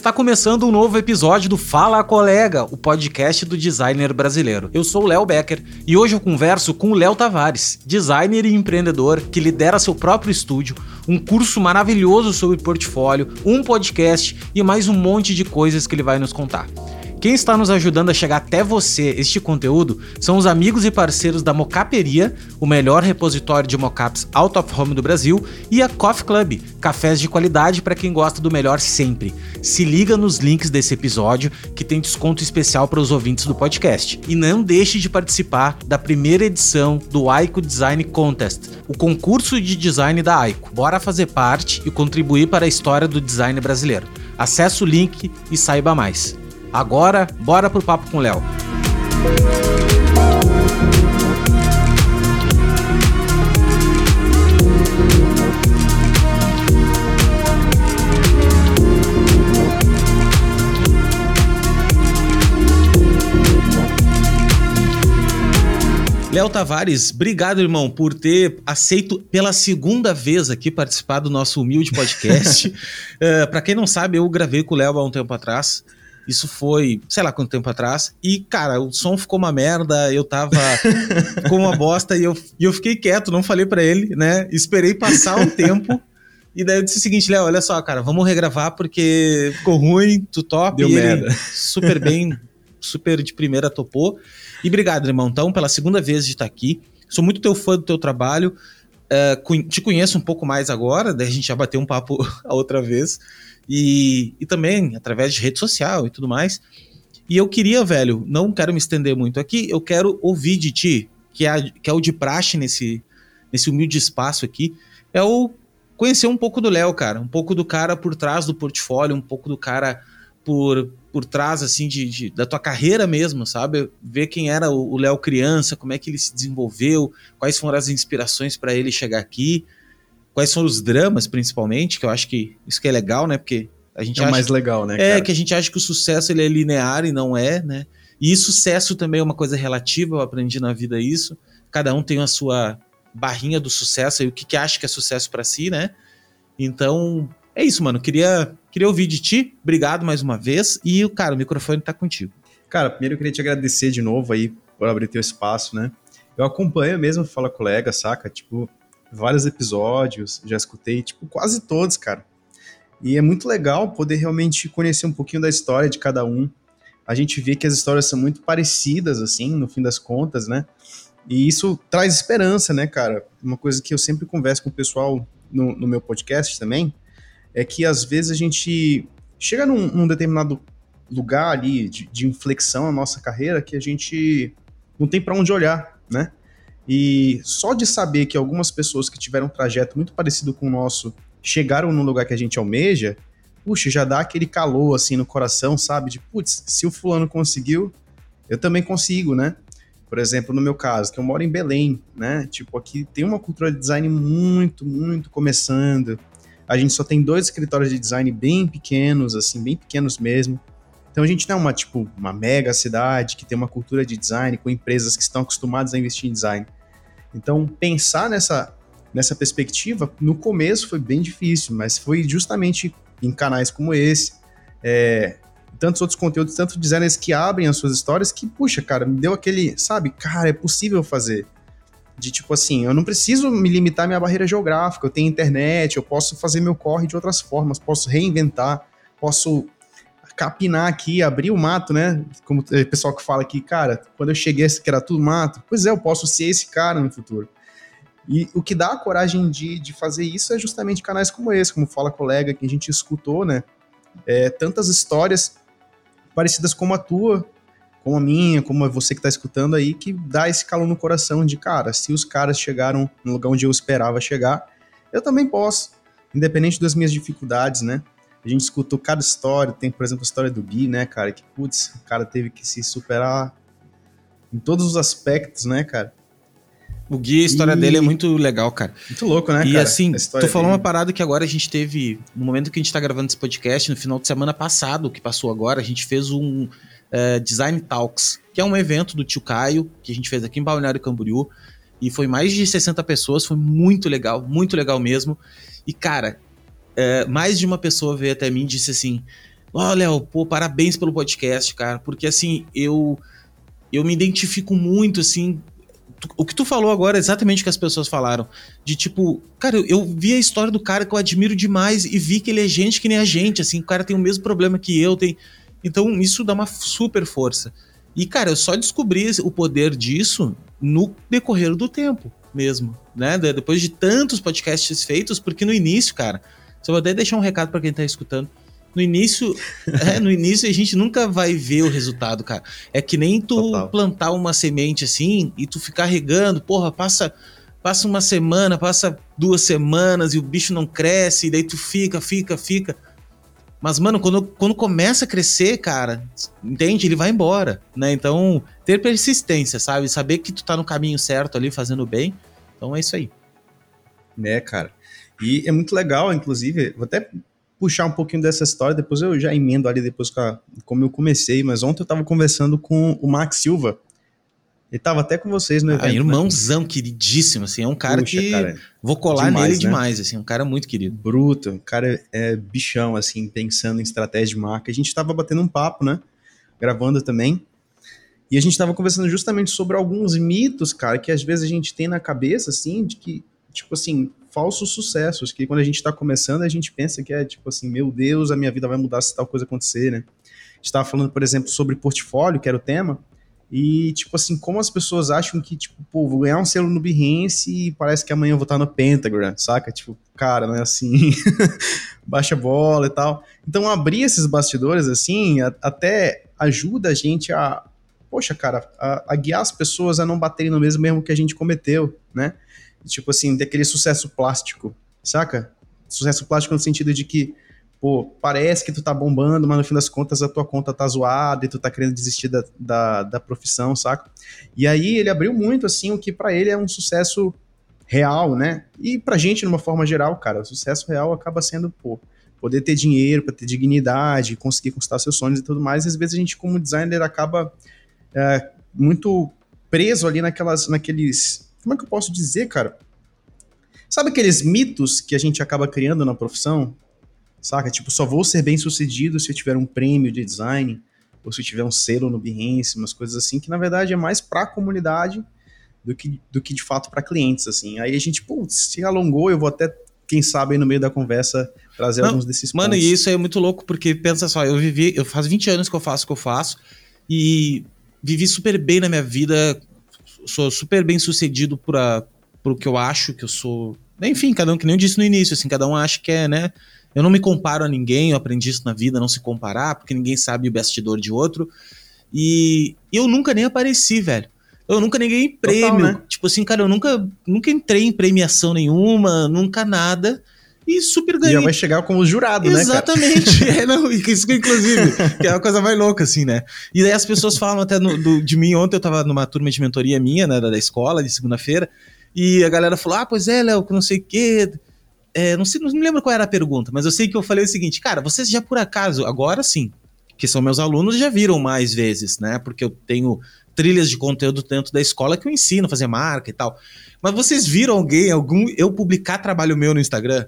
Está começando um novo episódio do Fala Colega, o podcast do designer brasileiro. Eu sou o Léo Becker e hoje eu converso com o Léo Tavares, designer e empreendedor que lidera seu próprio estúdio, um curso maravilhoso sobre portfólio, um podcast e mais um monte de coisas que ele vai nos contar. Quem está nos ajudando a chegar até você este conteúdo são os amigos e parceiros da Mocaperia, o melhor repositório de mocaps out of home do Brasil, e a Coffee Club, cafés de qualidade para quem gosta do melhor sempre. Se liga nos links desse episódio que tem desconto especial para os ouvintes do podcast. E não deixe de participar da primeira edição do Aiko Design Contest, o concurso de design da Aiko. Bora fazer parte e contribuir para a história do design brasileiro. Acesse o link e saiba mais. Agora, bora pro papo com o Léo. Léo Tavares, obrigado, irmão, por ter aceito pela segunda vez aqui participar do nosso humilde podcast. uh, eh, Para quem não sabe, eu gravei com o Léo há um tempo atrás. Isso foi, sei lá quanto tempo atrás. E, cara, o som ficou uma merda, eu tava com uma bosta e eu, e eu fiquei quieto, não falei para ele, né? Esperei passar um tempo. E daí eu disse o seguinte, Léo, olha só, cara, vamos regravar porque ficou ruim, tu top. Deu merda. Super bem, super de primeira topou. E obrigado, irmão, então, pela segunda vez de estar aqui. Sou muito teu fã do teu trabalho. Uh, te conheço um pouco mais agora, daí a gente já bateu um papo a outra vez e, e também através de rede social e tudo mais. E eu queria, velho, não quero me estender muito aqui, eu quero ouvir de ti, que é, que é o de praxe nesse, nesse humilde espaço aqui, é o conhecer um pouco do Léo, cara, um pouco do cara por trás do portfólio, um pouco do cara por, por trás, assim, de, de da tua carreira mesmo, sabe? Ver quem era o Léo criança, como é que ele se desenvolveu, quais foram as inspirações para ele chegar aqui quais são os dramas, principalmente, que eu acho que isso que é legal, né? Porque a gente é acha, mais legal, né? É, cara? que a gente acha que o sucesso ele é linear e não é, né? E sucesso também é uma coisa relativa, eu aprendi na vida isso. Cada um tem a sua barrinha do sucesso e o que, que acha que é sucesso para si, né? Então, é isso, mano. Queria, queria ouvir de ti. Obrigado mais uma vez. E, cara, o microfone tá contigo. Cara, primeiro eu queria te agradecer de novo aí por abrir teu espaço, né? Eu acompanho mesmo Fala Colega, saca? Tipo, vários episódios, já escutei, tipo, quase todos, cara. E é muito legal poder realmente conhecer um pouquinho da história de cada um. A gente vê que as histórias são muito parecidas, assim, no fim das contas, né? E isso traz esperança, né, cara? Uma coisa que eu sempre converso com o pessoal no, no meu podcast também, é que às vezes a gente chega num, num determinado lugar ali de, de, inflexão na nossa carreira que a gente não tem para onde olhar, né? E só de saber que algumas pessoas que tiveram um trajeto muito parecido com o nosso chegaram no lugar que a gente almeja, puxa, já dá aquele calor assim no coração, sabe? De putz, se o fulano conseguiu, eu também consigo, né? Por exemplo, no meu caso, que eu moro em Belém, né? Tipo, aqui tem uma cultura de design muito, muito começando. A gente só tem dois escritórios de design bem pequenos, assim, bem pequenos mesmo. Então a gente não é uma, tipo, uma mega cidade que tem uma cultura de design com empresas que estão acostumadas a investir em design. Então, pensar nessa, nessa perspectiva, no começo foi bem difícil, mas foi justamente em canais como esse, é, tantos outros conteúdos, tantos designers que abrem as suas histórias, que, puxa, cara, me deu aquele, sabe, cara, é possível fazer. De tipo assim, eu não preciso me limitar à minha barreira geográfica, eu tenho internet, eu posso fazer meu corre de outras formas, posso reinventar, posso capinar aqui, abrir o mato, né? Como o pessoal que fala aqui, cara, quando eu cheguei, que era tudo mato. Pois é, eu posso ser esse cara no futuro. E o que dá a coragem de, de fazer isso é justamente canais como esse, como Fala Colega, que a gente escutou, né? É, tantas histórias parecidas como a tua, como a minha, como você que está escutando aí, que dá esse calor no coração de, cara, se os caras chegaram no lugar onde eu esperava chegar, eu também posso, independente das minhas dificuldades, né? A gente escutou cada história, tem, por exemplo, a história do Gui, né, cara? Que, putz, o cara teve que se superar em todos os aspectos, né, cara? O Gui, a história e... dele é muito legal, cara. Muito louco, né, e, cara? E assim, tu falou dele. uma parada que agora a gente teve, no momento que a gente tá gravando esse podcast, no final de semana passado, que passou agora, a gente fez um uh, Design Talks, que é um evento do Tio Caio, que a gente fez aqui em Balneário Camboriú, e foi mais de 60 pessoas, foi muito legal, muito legal mesmo. E, cara, é, mais de uma pessoa veio até mim e disse assim: Ó, oh, Léo, pô, parabéns pelo podcast, cara, porque assim, eu eu me identifico muito assim, o que tu falou agora é exatamente o que as pessoas falaram. De tipo, cara, eu, eu, vi a história do cara que eu admiro demais e vi que ele é gente que nem a gente, assim, o cara tem o mesmo problema que eu, tem. Então, isso dá uma super força. E, cara, eu só descobri o poder disso no decorrer do tempo mesmo, né? Depois de tantos podcasts feitos, porque no início, cara, só vou até deixar um recado para quem tá escutando. No início, é, no início a gente nunca vai ver o resultado, cara. É que nem tu Total. plantar uma semente assim e tu ficar regando, porra, passa passa uma semana, passa duas semanas e o bicho não cresce, e daí tu fica, fica, fica. Mas, mano, quando, quando começa a crescer, cara, entende? Ele vai embora, né? Então, ter persistência, sabe? Saber que tu tá no caminho certo ali, fazendo bem. Então, é isso aí. Né, cara? E é muito legal, inclusive, vou até puxar um pouquinho dessa história, depois eu já emendo ali depois como eu comecei, mas ontem eu tava conversando com o Max Silva, ele tava até com vocês no ah, evento. Ah, irmãozão, né? queridíssimo, assim, é um cara Puxa, que cara, vou colar demais, nele né? demais, assim, um cara muito querido. Bruto, um cara é bichão, assim, pensando em estratégia de marca. A gente tava batendo um papo, né, gravando também, e a gente tava conversando justamente sobre alguns mitos, cara, que às vezes a gente tem na cabeça, assim, de que, tipo assim, falsos sucessos, que quando a gente tá começando, a gente pensa que é, tipo assim, meu Deus, a minha vida vai mudar se tal coisa acontecer, né. A gente tava falando, por exemplo, sobre portfólio, que era o tema, e, tipo assim, como as pessoas acham que, tipo, pô, vou ganhar um selo no Behance e parece que amanhã eu vou estar no Pentagram, saca? Tipo, cara, não é assim. Baixa bola e tal. Então, abrir esses bastidores, assim, a, até ajuda a gente a, poxa, cara, a, a, guiar as pessoas a não baterem no mesmo erro que a gente cometeu, né? Tipo assim, daquele sucesso plástico, saca? Sucesso plástico no sentido de que pô, parece que tu tá bombando, mas no fim das contas a tua conta tá zoada e tu tá querendo desistir da, da, da profissão, saca? E aí ele abriu muito, assim, o que para ele é um sucesso real, né? E pra gente, numa forma geral, cara, o sucesso real acaba sendo, pô, poder ter dinheiro, para ter dignidade, conseguir conquistar seus sonhos e tudo mais. Às vezes a gente, como designer, acaba é, muito preso ali naquelas, naqueles. Como é que eu posso dizer, cara? Sabe aqueles mitos que a gente acaba criando na profissão? Saca? Tipo, só vou ser bem sucedido se eu tiver um prêmio de design, ou se eu tiver um selo no Behance, umas coisas assim, que na verdade é mais para a comunidade do que, do que de fato para clientes, assim. Aí a gente, putz, se alongou, eu vou até, quem sabe, aí no meio da conversa, trazer Não, alguns desses mano, pontos. Mano, e isso é muito louco, porque pensa só, eu vivi, eu faz 20 anos que eu faço o que eu faço, e vivi super bem na minha vida, sou super bem sucedido por, por o que eu acho que eu sou. Enfim, cada um, que nem eu disse no início, assim, cada um acha que é, né? Eu não me comparo a ninguém, eu aprendi isso na vida, não se comparar, porque ninguém sabe o bastidor de outro. E eu nunca nem apareci, velho. Eu nunca nem ganhei prêmio. Total, né? Tipo assim, cara, eu nunca, nunca entrei em premiação nenhuma, nunca nada. E super ganhei. Já vai chegar como jurado, Exatamente. né, Exatamente. é, não, isso inclusive, que é uma coisa mais louca, assim, né? E daí as pessoas falam até no, do, de mim. Ontem eu tava numa turma de mentoria minha, né, da, da escola, de segunda-feira. E a galera falou: Ah, pois é, Léo, que não sei o quê é, não, sei, não me lembro qual era a pergunta, mas eu sei que eu falei o seguinte, cara, vocês já por acaso, agora sim, que são meus alunos, já viram mais vezes, né? Porque eu tenho trilhas de conteúdo dentro da escola que eu ensino a fazer marca e tal. Mas vocês viram alguém, algum, eu publicar trabalho meu no Instagram?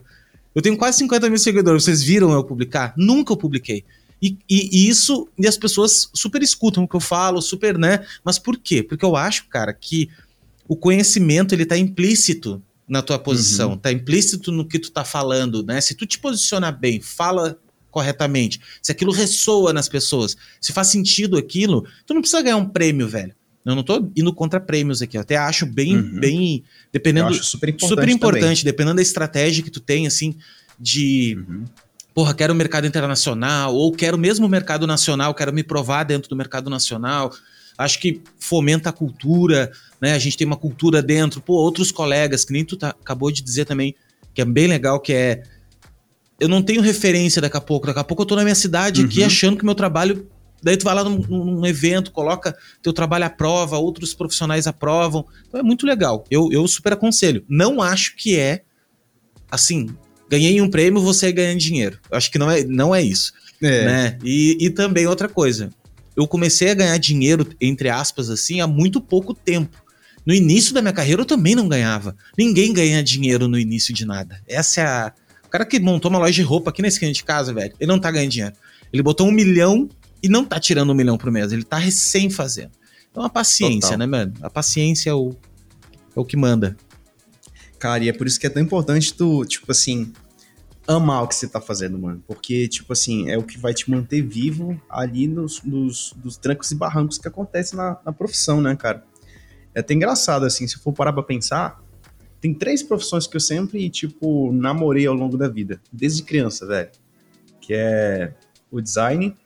Eu tenho quase 50 mil seguidores, vocês viram eu publicar? Nunca eu publiquei. E, e, e, isso, e as pessoas super escutam o que eu falo, super, né? Mas por quê? Porque eu acho, cara, que o conhecimento ele tá implícito na tua posição, uhum. tá implícito no que tu tá falando, né? Se tu te posicionar bem, fala corretamente, se aquilo ressoa nas pessoas, se faz sentido aquilo, tu não precisa ganhar um prêmio, velho. Eu não tô indo contra prêmios aqui, eu até acho bem, uhum. bem, dependendo, super importante, super importante dependendo da estratégia que tu tem, assim, de, uhum. porra, quero o mercado internacional, ou quero mesmo o mercado nacional, quero me provar dentro do mercado nacional, acho que fomenta a cultura, né? A gente tem uma cultura dentro, pô, outros colegas, que nem tu tá, acabou de dizer também, que é bem legal, que é. Eu não tenho referência daqui a pouco. Daqui a pouco eu tô na minha cidade uhum. aqui achando que meu trabalho. Daí tu vai lá num, num, evento, coloca teu trabalho à prova, outros profissionais aprovam. Então é muito legal. Eu, eu super aconselho. Não acho que é assim, ganhei um prêmio, você ganha dinheiro. Acho que não é, não é isso. É. Né? E, e também outra coisa, eu comecei a ganhar dinheiro, entre aspas, assim, há muito pouco tempo. No início da minha carreira eu também não ganhava. Ninguém ganha dinheiro no início de nada. Essa é a. O cara que montou uma loja de roupa aqui na esquina de casa, velho, ele não tá ganhando dinheiro. Ele botou um milhão e não tá tirando um milhão por mês, ele tá recém fazendo. Então a paciência, Total. né, mano? A paciência é o, é o que manda. Cara, e é por isso que é tão importante tu, tipo assim, amar o que você tá fazendo, mano. Porque, tipo assim, é o que vai te manter vivo ali nos, nos, nos trancos e barrancos que acontecem na, na profissão, né, cara? É até engraçado, assim, se for parar pra pensar, tem três profissões que eu sempre, tipo, namorei ao longo da vida, desde criança, velho. Que é o design,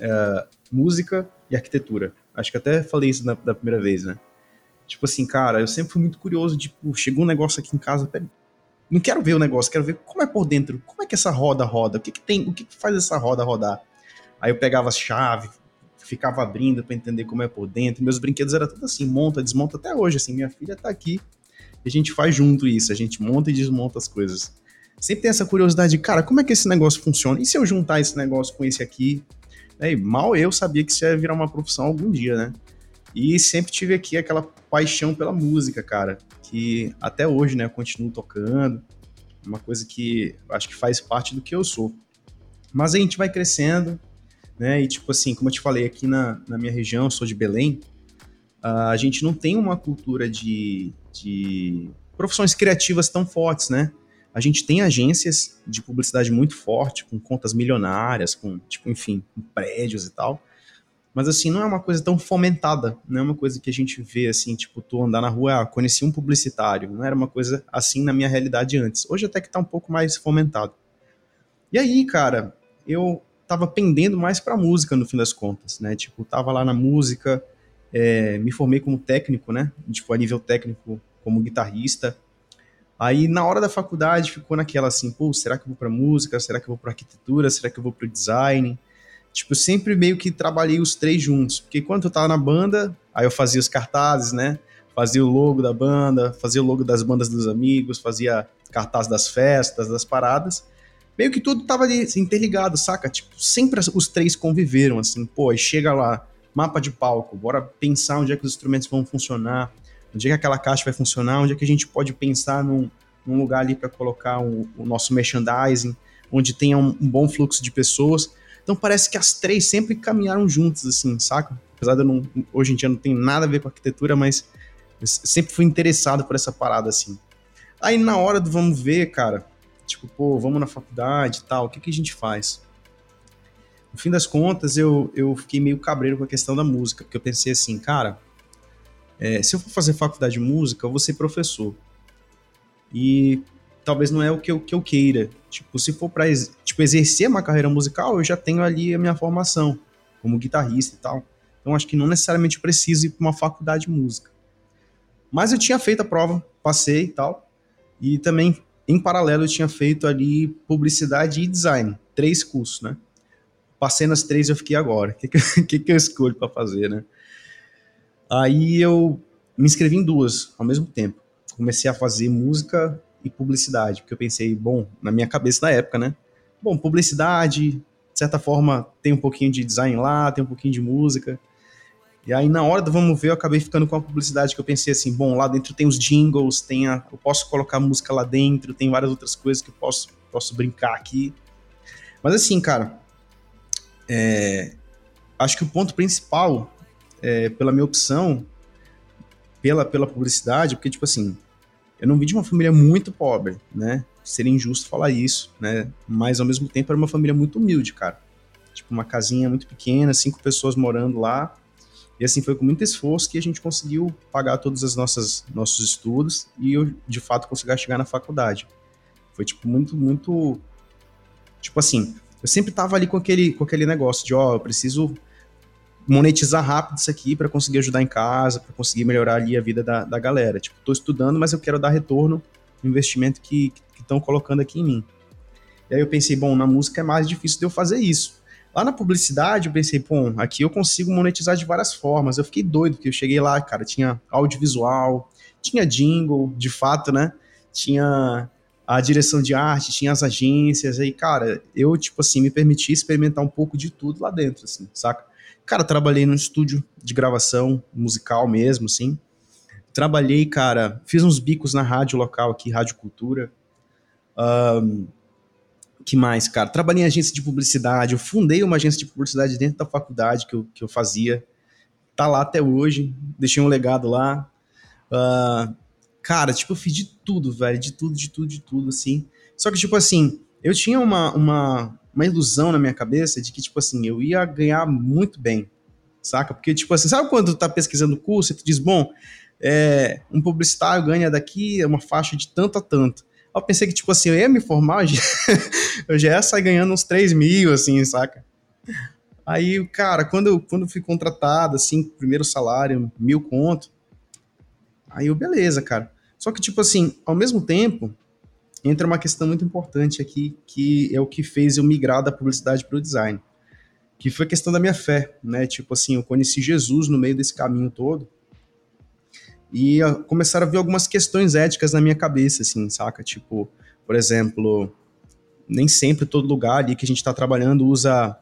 é, música e arquitetura. Acho que até falei isso na, da primeira vez, né? Tipo assim, cara, eu sempre fui muito curioso, tipo, chegou um negócio aqui em casa, pera, não quero ver o negócio, quero ver como é por dentro, como é que essa roda roda, o que que tem, o que, que faz essa roda rodar. Aí eu pegava as chaves, ficava abrindo para entender como é por dentro. Meus brinquedos eram tudo assim, monta, desmonta até hoje, assim, minha filha tá aqui e a gente faz junto isso, a gente monta e desmonta as coisas. Sempre tem essa curiosidade de, cara, como é que esse negócio funciona? E se eu juntar esse negócio com esse aqui? É, mal eu sabia que isso ia virar uma profissão algum dia, né? E sempre tive aqui aquela paixão pela música, cara, que até hoje, né, eu continuo tocando. Uma coisa que acho que faz parte do que eu sou. Mas a gente vai crescendo, né? E tipo assim, como eu te falei, aqui na, na minha região, eu sou de Belém, a gente não tem uma cultura de, de profissões criativas tão fortes, né? A gente tem agências de publicidade muito forte, com contas milionárias, com, tipo, enfim, com prédios e tal. Mas, assim, não é uma coisa tão fomentada, não é uma coisa que a gente vê, assim, tipo, tu andar na rua, ah, conheci um publicitário. Não era uma coisa assim na minha realidade antes. Hoje até que tá um pouco mais fomentado. E aí, cara, eu tava pendendo mais pra música, no fim das contas, né? Tipo, tava lá na música, é, me formei como técnico, né? Tipo, a nível técnico, como guitarrista. Aí, na hora da faculdade, ficou naquela assim, pô, será que eu vou pra música? Será que eu vou pra arquitetura? Será que eu vou pro design? Tipo, sempre meio que trabalhei os três juntos. Porque quando eu tava na banda, aí eu fazia os cartazes, né? Fazia o logo da banda, fazia o logo das bandas dos amigos, fazia cartaz das festas, das paradas. Meio que tudo tava ali, assim, interligado, saca? Tipo, sempre os três conviveram, assim, pô, aí chega lá, mapa de palco, bora pensar onde é que os instrumentos vão funcionar, onde é que aquela caixa vai funcionar, onde é que a gente pode pensar num, num lugar ali para colocar o, o, nosso merchandising, onde tenha um, um, bom fluxo de pessoas. Então parece que as três sempre caminharam juntas, assim, saca? Apesar de eu não, hoje em dia não tem nada a ver com arquitetura, mas eu sempre fui interessado por essa parada, assim. Aí na hora do vamos ver, cara, tipo, pô, vamos na faculdade e tal, o que, que a gente faz? no fim das contas, eu, eu fiquei meio cabreiro com a questão da música, porque eu pensei assim, cara, é, se eu for fazer faculdade de música, eu vou ser professor. E talvez não é o que eu, que eu queira. Tipo, se for para tipo, exercer uma carreira musical, eu já tenho ali a minha formação como guitarrista e tal. Então acho que não necessariamente preciso ir para uma faculdade de música. Mas eu tinha feito a prova, passei e tal. E também, em paralelo, eu tinha feito ali publicidade e design, três cursos, né? Passei nas três e eu fiquei agora. O que, que, que eu escolho para fazer, né? Aí eu me inscrevi em duas ao mesmo tempo. Comecei a fazer música e publicidade, porque eu pensei, bom, na minha cabeça na época, né? Bom, publicidade, de certa forma, tem um pouquinho de design lá, tem um pouquinho de música. E aí, na hora do vamos ver, eu acabei ficando com a publicidade que eu pensei assim, bom, lá dentro tem os jingles, tem a, eu posso colocar música lá dentro, tem várias outras coisas que eu posso, posso brincar aqui. Mas assim, cara, é, acho que o ponto principal, é, pela minha opção, pela, pela publicidade, porque, tipo assim, eu não vim de uma família muito pobre, né? Seria injusto falar isso, né? Mas, ao mesmo tempo, era uma família muito humilde, cara. Tipo, uma casinha muito pequena, cinco pessoas morando lá. E, assim, foi com muito esforço que a gente conseguiu pagar todos os nossos estudos e eu, de fato, consegui chegar na faculdade. Foi, tipo, muito, muito... Tipo assim, eu sempre tava ali com aquele, com aquele negócio de, ó, eu preciso monetizar rápido isso aqui para conseguir ajudar em casa, para conseguir melhorar ali a vida da, da galera. Tipo, tô estudando, mas eu quero dar retorno no investimento que estão colocando aqui em mim. E aí eu pensei, bom, na música é mais difícil de eu fazer isso. Lá na publicidade, eu pensei, pô, aqui eu consigo monetizar de várias formas. Eu fiquei doido, porque eu cheguei lá, cara, tinha audiovisual, tinha jingle, de fato, né? Tinha a direção de arte, tinha as agências, aí, cara, eu, tipo assim, me permiti experimentar um pouco de tudo lá dentro, assim, saca? Cara, trabalhei num estúdio de gravação musical mesmo, assim. Trabalhei, cara, fiz uns bicos na rádio local aqui, Rádio Cultura. Um, que mais, cara? Trabalhei em agência de publicidade, eu fundei uma agência de publicidade dentro da faculdade que eu, que eu fazia. Tá lá até hoje, deixei um legado lá. Uh, cara, tipo, eu fiz de tudo, velho, de tudo, de tudo, de tudo, assim. Só que, tipo assim, eu tinha uma, uma, uma ilusão na minha cabeça de que, tipo assim, eu ia ganhar muito bem, saca? Porque, tipo assim, sabe quando tu tá pesquisando curso e tu diz, bom, é, um publicitário ganha daqui uma faixa de tanto a tanto. Eu pensei que, tipo assim, eu ia me formar, eu já, já ia sair ganhando uns 3 mil, assim, saca? Aí, cara, quando eu, quando eu fui contratado, assim, primeiro salário, mil conto, aí eu, beleza, cara. Só que, tipo assim, ao mesmo tempo, entra uma questão muito importante aqui, que é o que fez eu migrar da publicidade para o design, que foi a questão da minha fé, né? Tipo assim, eu conheci Jesus no meio desse caminho todo e começaram a vir algumas questões éticas na minha cabeça, assim, saca? Tipo, por exemplo, nem sempre todo lugar ali que a gente está trabalhando usa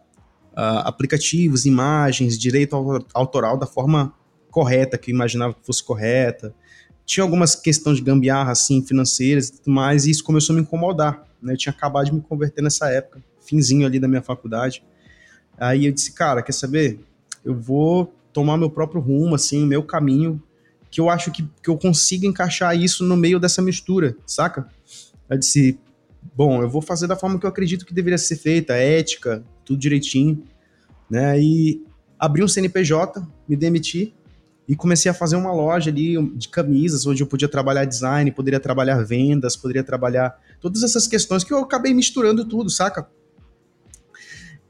uh, aplicativos, imagens, direito autoral da forma correta, que eu imaginava que fosse correta tinha algumas questões de gambiarra, assim, financeiras e tudo mais, e isso começou a me incomodar, né? Eu tinha acabado de me converter nessa época, finzinho ali da minha faculdade. Aí eu disse, cara, quer saber? Eu vou tomar meu próprio rumo, assim, o meu caminho, que eu acho que, que eu consigo encaixar isso no meio dessa mistura, saca? Eu disse, bom, eu vou fazer da forma que eu acredito que deveria ser feita, ética, tudo direitinho, né? E abri um CNPJ, me demiti, e comecei a fazer uma loja ali de camisas, onde eu podia trabalhar design, poderia trabalhar vendas, poderia trabalhar todas essas questões que eu acabei misturando tudo, saca?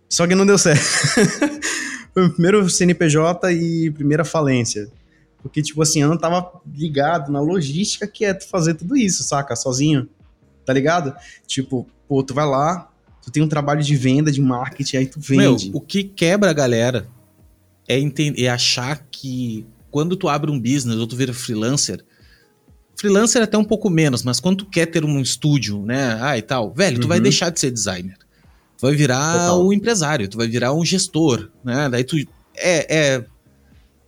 Só que não deu certo. Foi o primeiro CNPJ e primeira falência. Porque, tipo assim, eu não tava ligado na logística que é tu fazer tudo isso, saca? Sozinho. Tá ligado? Tipo, pô, tu vai lá, tu tem um trabalho de venda, de marketing, aí tu vende. Meu, o que quebra a galera é, é achar que quando tu abre um business ou tu vira freelancer, freelancer é até um pouco menos, mas quando tu quer ter um estúdio, né, ah e tal, velho, tu uhum. vai deixar de ser designer. Tu vai virar Total. o empresário, tu vai virar um gestor, né? Daí tu é, é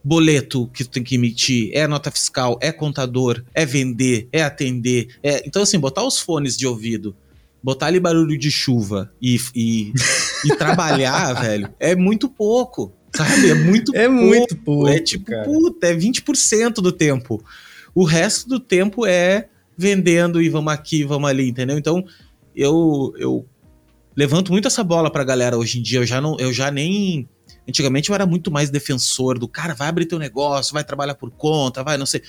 boleto que tu tem que emitir, é nota fiscal, é contador, é vender, é atender. É... Então, assim, botar os fones de ouvido, botar ali barulho de chuva e, e, e trabalhar, velho, é muito pouco. Sabe? É muito É pouco. muito pouco. É tipo, cara. puta, é 20% do tempo. O resto do tempo é vendendo e vamos aqui, vamos ali, entendeu? Então, eu, eu levanto muito essa bola pra galera hoje em dia. Eu já, não, eu já nem. Antigamente eu era muito mais defensor do cara, vai abrir teu negócio, vai trabalhar por conta, vai, não sei.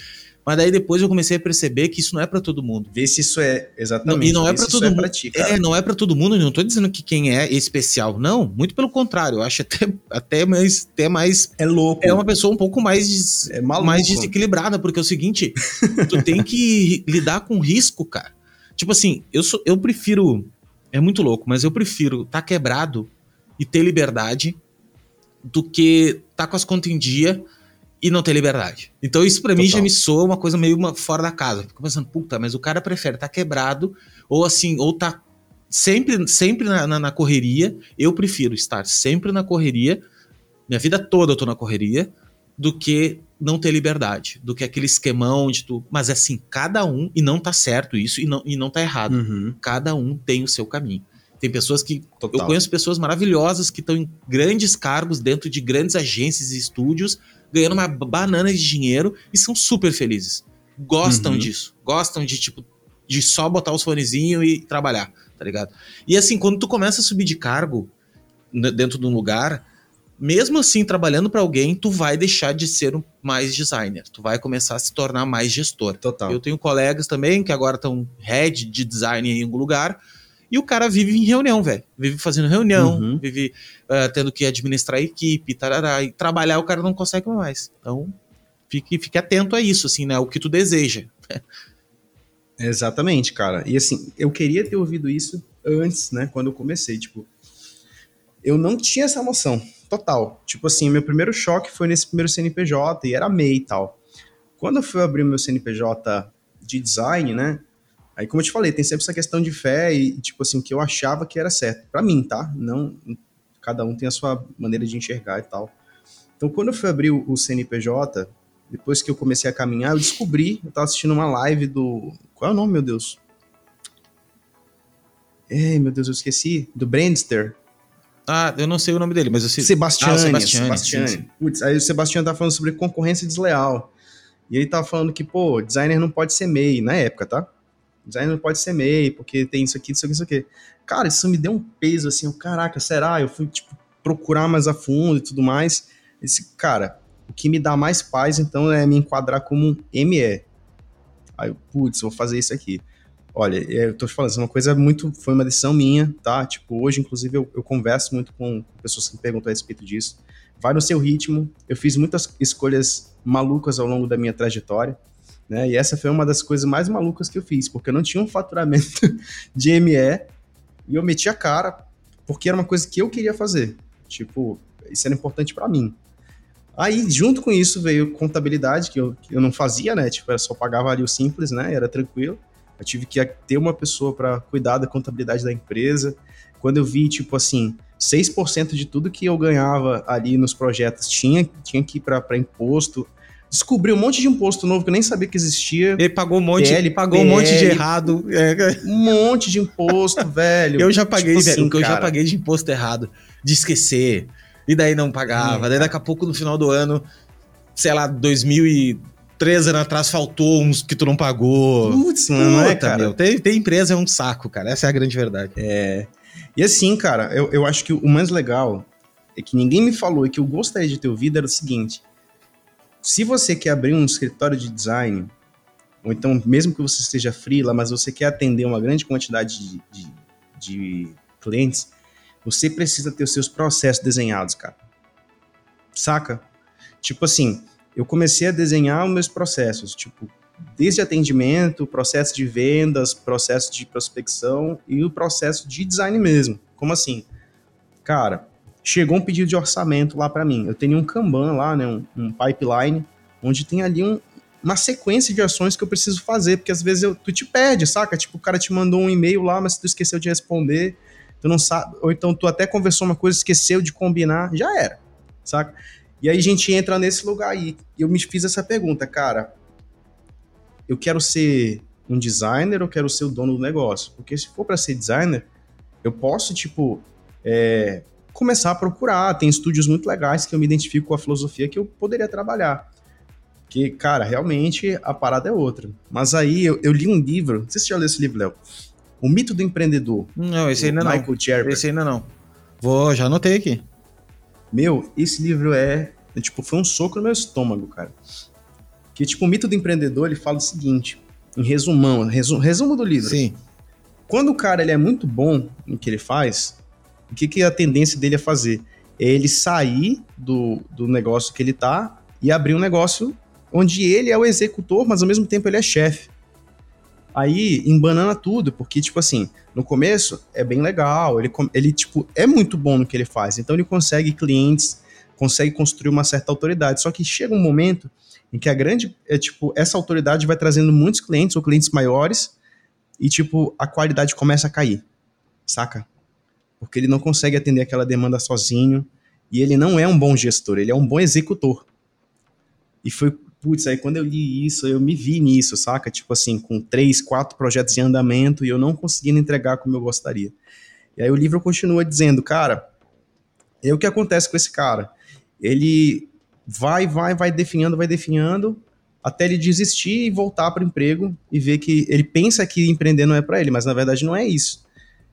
Mas daí depois eu comecei a perceber que isso não é para todo mundo. Ver se isso é exatamente. Não, e não é para todo é mundo. Ti, é, não é para todo mundo. Não tô dizendo que quem é especial, não. Muito pelo contrário. Eu acho até, até mais, até mais. É louco. É uma pessoa um pouco mais, é mais desequilibrada, porque é o seguinte, tu tem que lidar com risco, cara. Tipo assim, eu sou, eu prefiro. É muito louco, mas eu prefiro estar tá quebrado e ter liberdade do que tá com as contas em dia e não ter liberdade. Então isso para mim já me soa uma coisa meio uma, fora da casa. Fico pensando, puta, mas o cara prefere estar tá quebrado ou assim, ou tá sempre, sempre na, na, na, correria. Eu prefiro estar sempre na correria, minha vida toda eu tô na correria, do que não ter liberdade, do que aquele esquemão de tu. Mas assim, cada um, e não tá certo isso, e não, e não tá errado. Uhum. Cada um tem o seu caminho. Tem pessoas que. Total. Eu conheço pessoas maravilhosas que estão em grandes cargos dentro de grandes agências e estúdios ganhando uma banana de dinheiro e são super felizes. Gostam uhum. disso. Gostam de, tipo, de só botar os fonezinhos e trabalhar, tá ligado? E assim, quando tu começa a subir de cargo dentro de um lugar, mesmo assim, trabalhando para alguém, tu vai deixar de ser um mais designer. Tu vai começar a se tornar mais gestor. Total. Eu tenho colegas também que agora estão head de design em algum lugar e o cara vive em reunião, velho. Vive fazendo reunião, uhum. vive uh, tendo que administrar a equipe, tarará, e trabalhar o cara não consegue mais. Então, fique, fique atento a isso, assim, né? O que tu deseja. Exatamente, cara. E assim, eu queria ter ouvido isso antes, né? Quando eu comecei, tipo, eu não tinha essa noção, total. Tipo assim, meu primeiro choque foi nesse primeiro CNPJ e era MEI e tal. Quando eu fui abrir o meu CNPJ de design, né? Aí, como eu te falei, tem sempre essa questão de fé e, tipo assim, que eu achava que era certo. para mim, tá? Não, cada um tem a sua maneira de enxergar e tal. Então, quando eu fui abrir o CNPJ, depois que eu comecei a caminhar, eu descobri, eu tava assistindo uma live do... Qual é o nome, meu Deus? Ei, meu Deus, eu esqueci. Do Brandster. Ah, eu não sei o nome dele, mas eu sei. Sebastiane. Ah, sim, sim. Putz, aí o Sebastião tá falando sobre concorrência desleal. E ele tava falando que, pô, designer não pode ser MEI, na época, tá? Designer não pode ser MEI, porque tem isso aqui, isso aqui, isso aqui. Cara, isso me deu um peso, assim, eu, caraca, será? Eu fui, tipo, procurar mais a fundo e tudo mais. Esse, cara, o que me dá mais paz, então, é me enquadrar como um ME. Aí eu, putz, vou fazer isso aqui. Olha, é, eu tô te falando, isso é uma coisa muito. Foi uma decisão minha, tá? Tipo, hoje, inclusive, eu, eu converso muito com pessoas que me perguntam a respeito disso. Vai no seu ritmo. Eu fiz muitas escolhas malucas ao longo da minha trajetória, né? E essa foi uma das coisas mais malucas que eu fiz, porque eu não tinha um faturamento de ME e eu meti a cara, porque era uma coisa que eu queria fazer. Tipo, isso era importante para mim. Aí, junto com isso, veio contabilidade, que eu, que eu não fazia, né? Tipo, eu só pagava ali o simples, né? Era tranquilo. Eu tive que ter uma pessoa para cuidar da contabilidade da empresa. Quando eu vi, tipo assim, 6% de tudo que eu ganhava ali nos projetos tinha, tinha que ir para imposto. Descobri um monte de imposto novo que eu nem sabia que existia. Ele pagou um monte, PL, pagou um monte de PL. errado. É, Um monte de imposto, velho. eu já paguei, Tipo velho, assim, o que eu já paguei de imposto errado, de esquecer. E daí não pagava. Hum, daí daqui a pouco, no final do ano, sei lá, 2003 anos atrás, faltou uns que tu não pagou. Putz, mano, não é, cara? meu, ter, ter empresa é um saco, cara. Essa é a grande verdade. E assim, cara, eu, eu acho que o mais legal é que ninguém me falou e que eu gostaria de ter ouvido era o seguinte: se você quer abrir um escritório de design, ou então mesmo que você esteja freela, mas você quer atender uma grande quantidade de, de, de clientes, você precisa ter os seus processos desenhados, cara. Saca? Tipo assim, eu comecei a desenhar os meus processos, tipo, desde atendimento, processo de vendas, processo de prospecção e o processo de design mesmo. Como assim? Cara, chegou um pedido de orçamento lá para mim. Eu tenho um Kanban lá, né, um, um pipeline, onde tem ali um- uma sequência de ações que eu preciso fazer, porque às vezes eu- tu te perde, saca? Tipo, o cara te mandou um e-mail lá, mas tu esqueceu de responder, tu não sabe, ou então tu até conversou uma coisa, esqueceu de combinar, já era, saca? E aí a gente entra nesse lugar aí. E eu me fiz essa pergunta, cara, eu quero ser um designer ou quero ser o dono do negócio? Porque se for para ser designer, eu posso, tipo, é, começar a procurar. Tem estúdios muito legais que eu me identifico com a filosofia que eu poderia trabalhar. Que, cara, realmente a parada é outra. Mas aí eu, eu li um livro, não sei se você já leu esse livro, Léo. O Mito do Empreendedor. Não, esse ainda do não. Michael Gerber. Esse ainda não. Vou, já anotei aqui. Meu, esse livro é, é, tipo, foi um soco no meu estômago, cara. Que, tipo, o mito do empreendedor, ele fala o seguinte, em resumão, resu- resumo do livro. Sim. Quando o cara ele é muito bom no que ele faz, o que, que a tendência dele é fazer? É ele sair do, do negócio que ele tá e abrir um negócio onde ele é o executor, mas ao mesmo tempo ele é chefe. Aí embanana tudo, porque, tipo assim, no começo é bem legal, ele, ele, tipo, é muito bom no que ele faz, então ele consegue clientes, consegue construir uma certa autoridade. Só que chega um momento em que a grande, é tipo, essa autoridade vai trazendo muitos clientes ou clientes maiores, e, tipo, a qualidade começa a cair, saca? Porque ele não consegue atender aquela demanda sozinho e ele não é um bom gestor, ele é um bom executor. E foi, putz, aí quando eu li isso, eu me vi nisso, saca? Tipo assim, com três, quatro projetos em andamento e eu não conseguindo entregar como eu gostaria. E aí o livro continua dizendo, cara, é o que acontece com esse cara. Ele vai, vai, vai definhando, vai definhando, até ele desistir e voltar para o emprego e ver que ele pensa que empreender não é para ele, mas na verdade não é isso.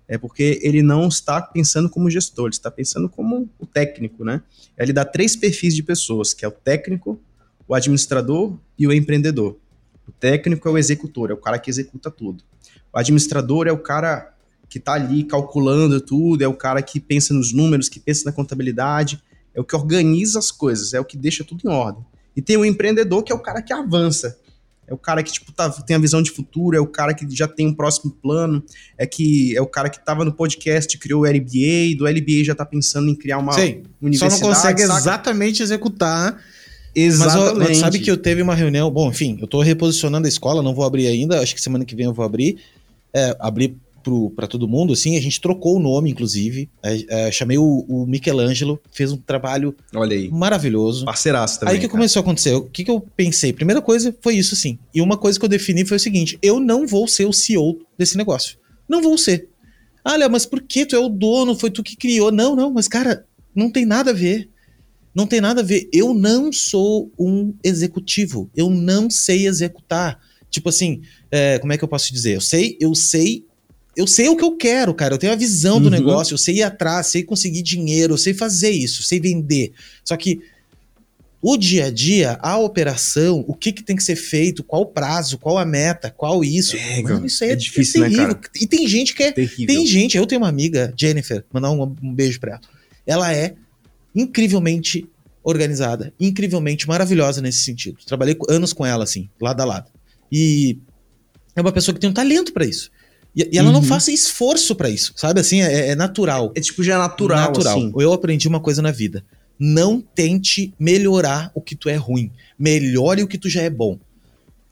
É porque ele não está pensando como gestor, ele está pensando como o técnico, né? Ele dá três perfis de pessoas, que é o técnico, o administrador e o empreendedor. O técnico é o executor, é o cara que executa tudo. O administrador é o cara que está ali calculando tudo, é o cara que pensa nos números, que pensa na contabilidade, é o que organiza as coisas, é o que deixa tudo em ordem. E tem o empreendedor, que é o cara que avança. É o cara que tipo, tá, tem a visão de futuro, é o cara que já tem um próximo plano, é que é o cara que estava no podcast, criou o LBA, do LBA já tá pensando em criar uma Sim. Só universidade. não consegue saca? exatamente executar Exatamente. Mas ó, sabe que eu teve uma reunião. Bom, enfim, eu tô reposicionando a escola, não vou abrir ainda. Acho que semana que vem eu vou abrir. É, abrir pro, pra todo mundo, assim. A gente trocou o nome, inclusive. É, é, chamei o, o Michelangelo, fez um trabalho Olha aí. maravilhoso. Parceiraço também. Aí que cara. começou a acontecer? O que, que eu pensei? Primeira coisa foi isso, sim. E uma coisa que eu defini foi o seguinte: eu não vou ser o CEO desse negócio. Não vou ser. Ah, Léo, mas por que tu é o dono? Foi tu que criou. Não, não, mas cara, não tem nada a ver. Não tem nada a ver. Eu não sou um executivo. Eu não sei executar. Tipo assim, é, como é que eu posso dizer? Eu sei, eu sei, eu sei o que eu quero, cara. Eu tenho a visão do Uhum. negócio, eu sei ir atrás, sei conseguir dinheiro, eu sei fazer isso, sei vender. Só que o dia a dia, a operação, o que, que tem que ser feito, qual o prazo, qual a meta, qual isso. É, Mano, isso aí é é, difícil, né, terrível. cara? E tem gente que é Terrível. tem gente, eu tenho uma amiga, Jennifer, mandar um, um beijo pra ela. Ela é incrivelmente organizada, incrivelmente maravilhosa nesse sentido. Trabalhei anos com ela, assim, lado a lado. E é uma pessoa que tem um talento pra isso. E, e ela não Uhum. faz esforço pra isso, sabe? Assim, é, é natural. É tipo já natural, assim. Eu aprendi uma coisa na vida. Não tente melhorar o que tu é ruim. Melhore o que tu já é bom.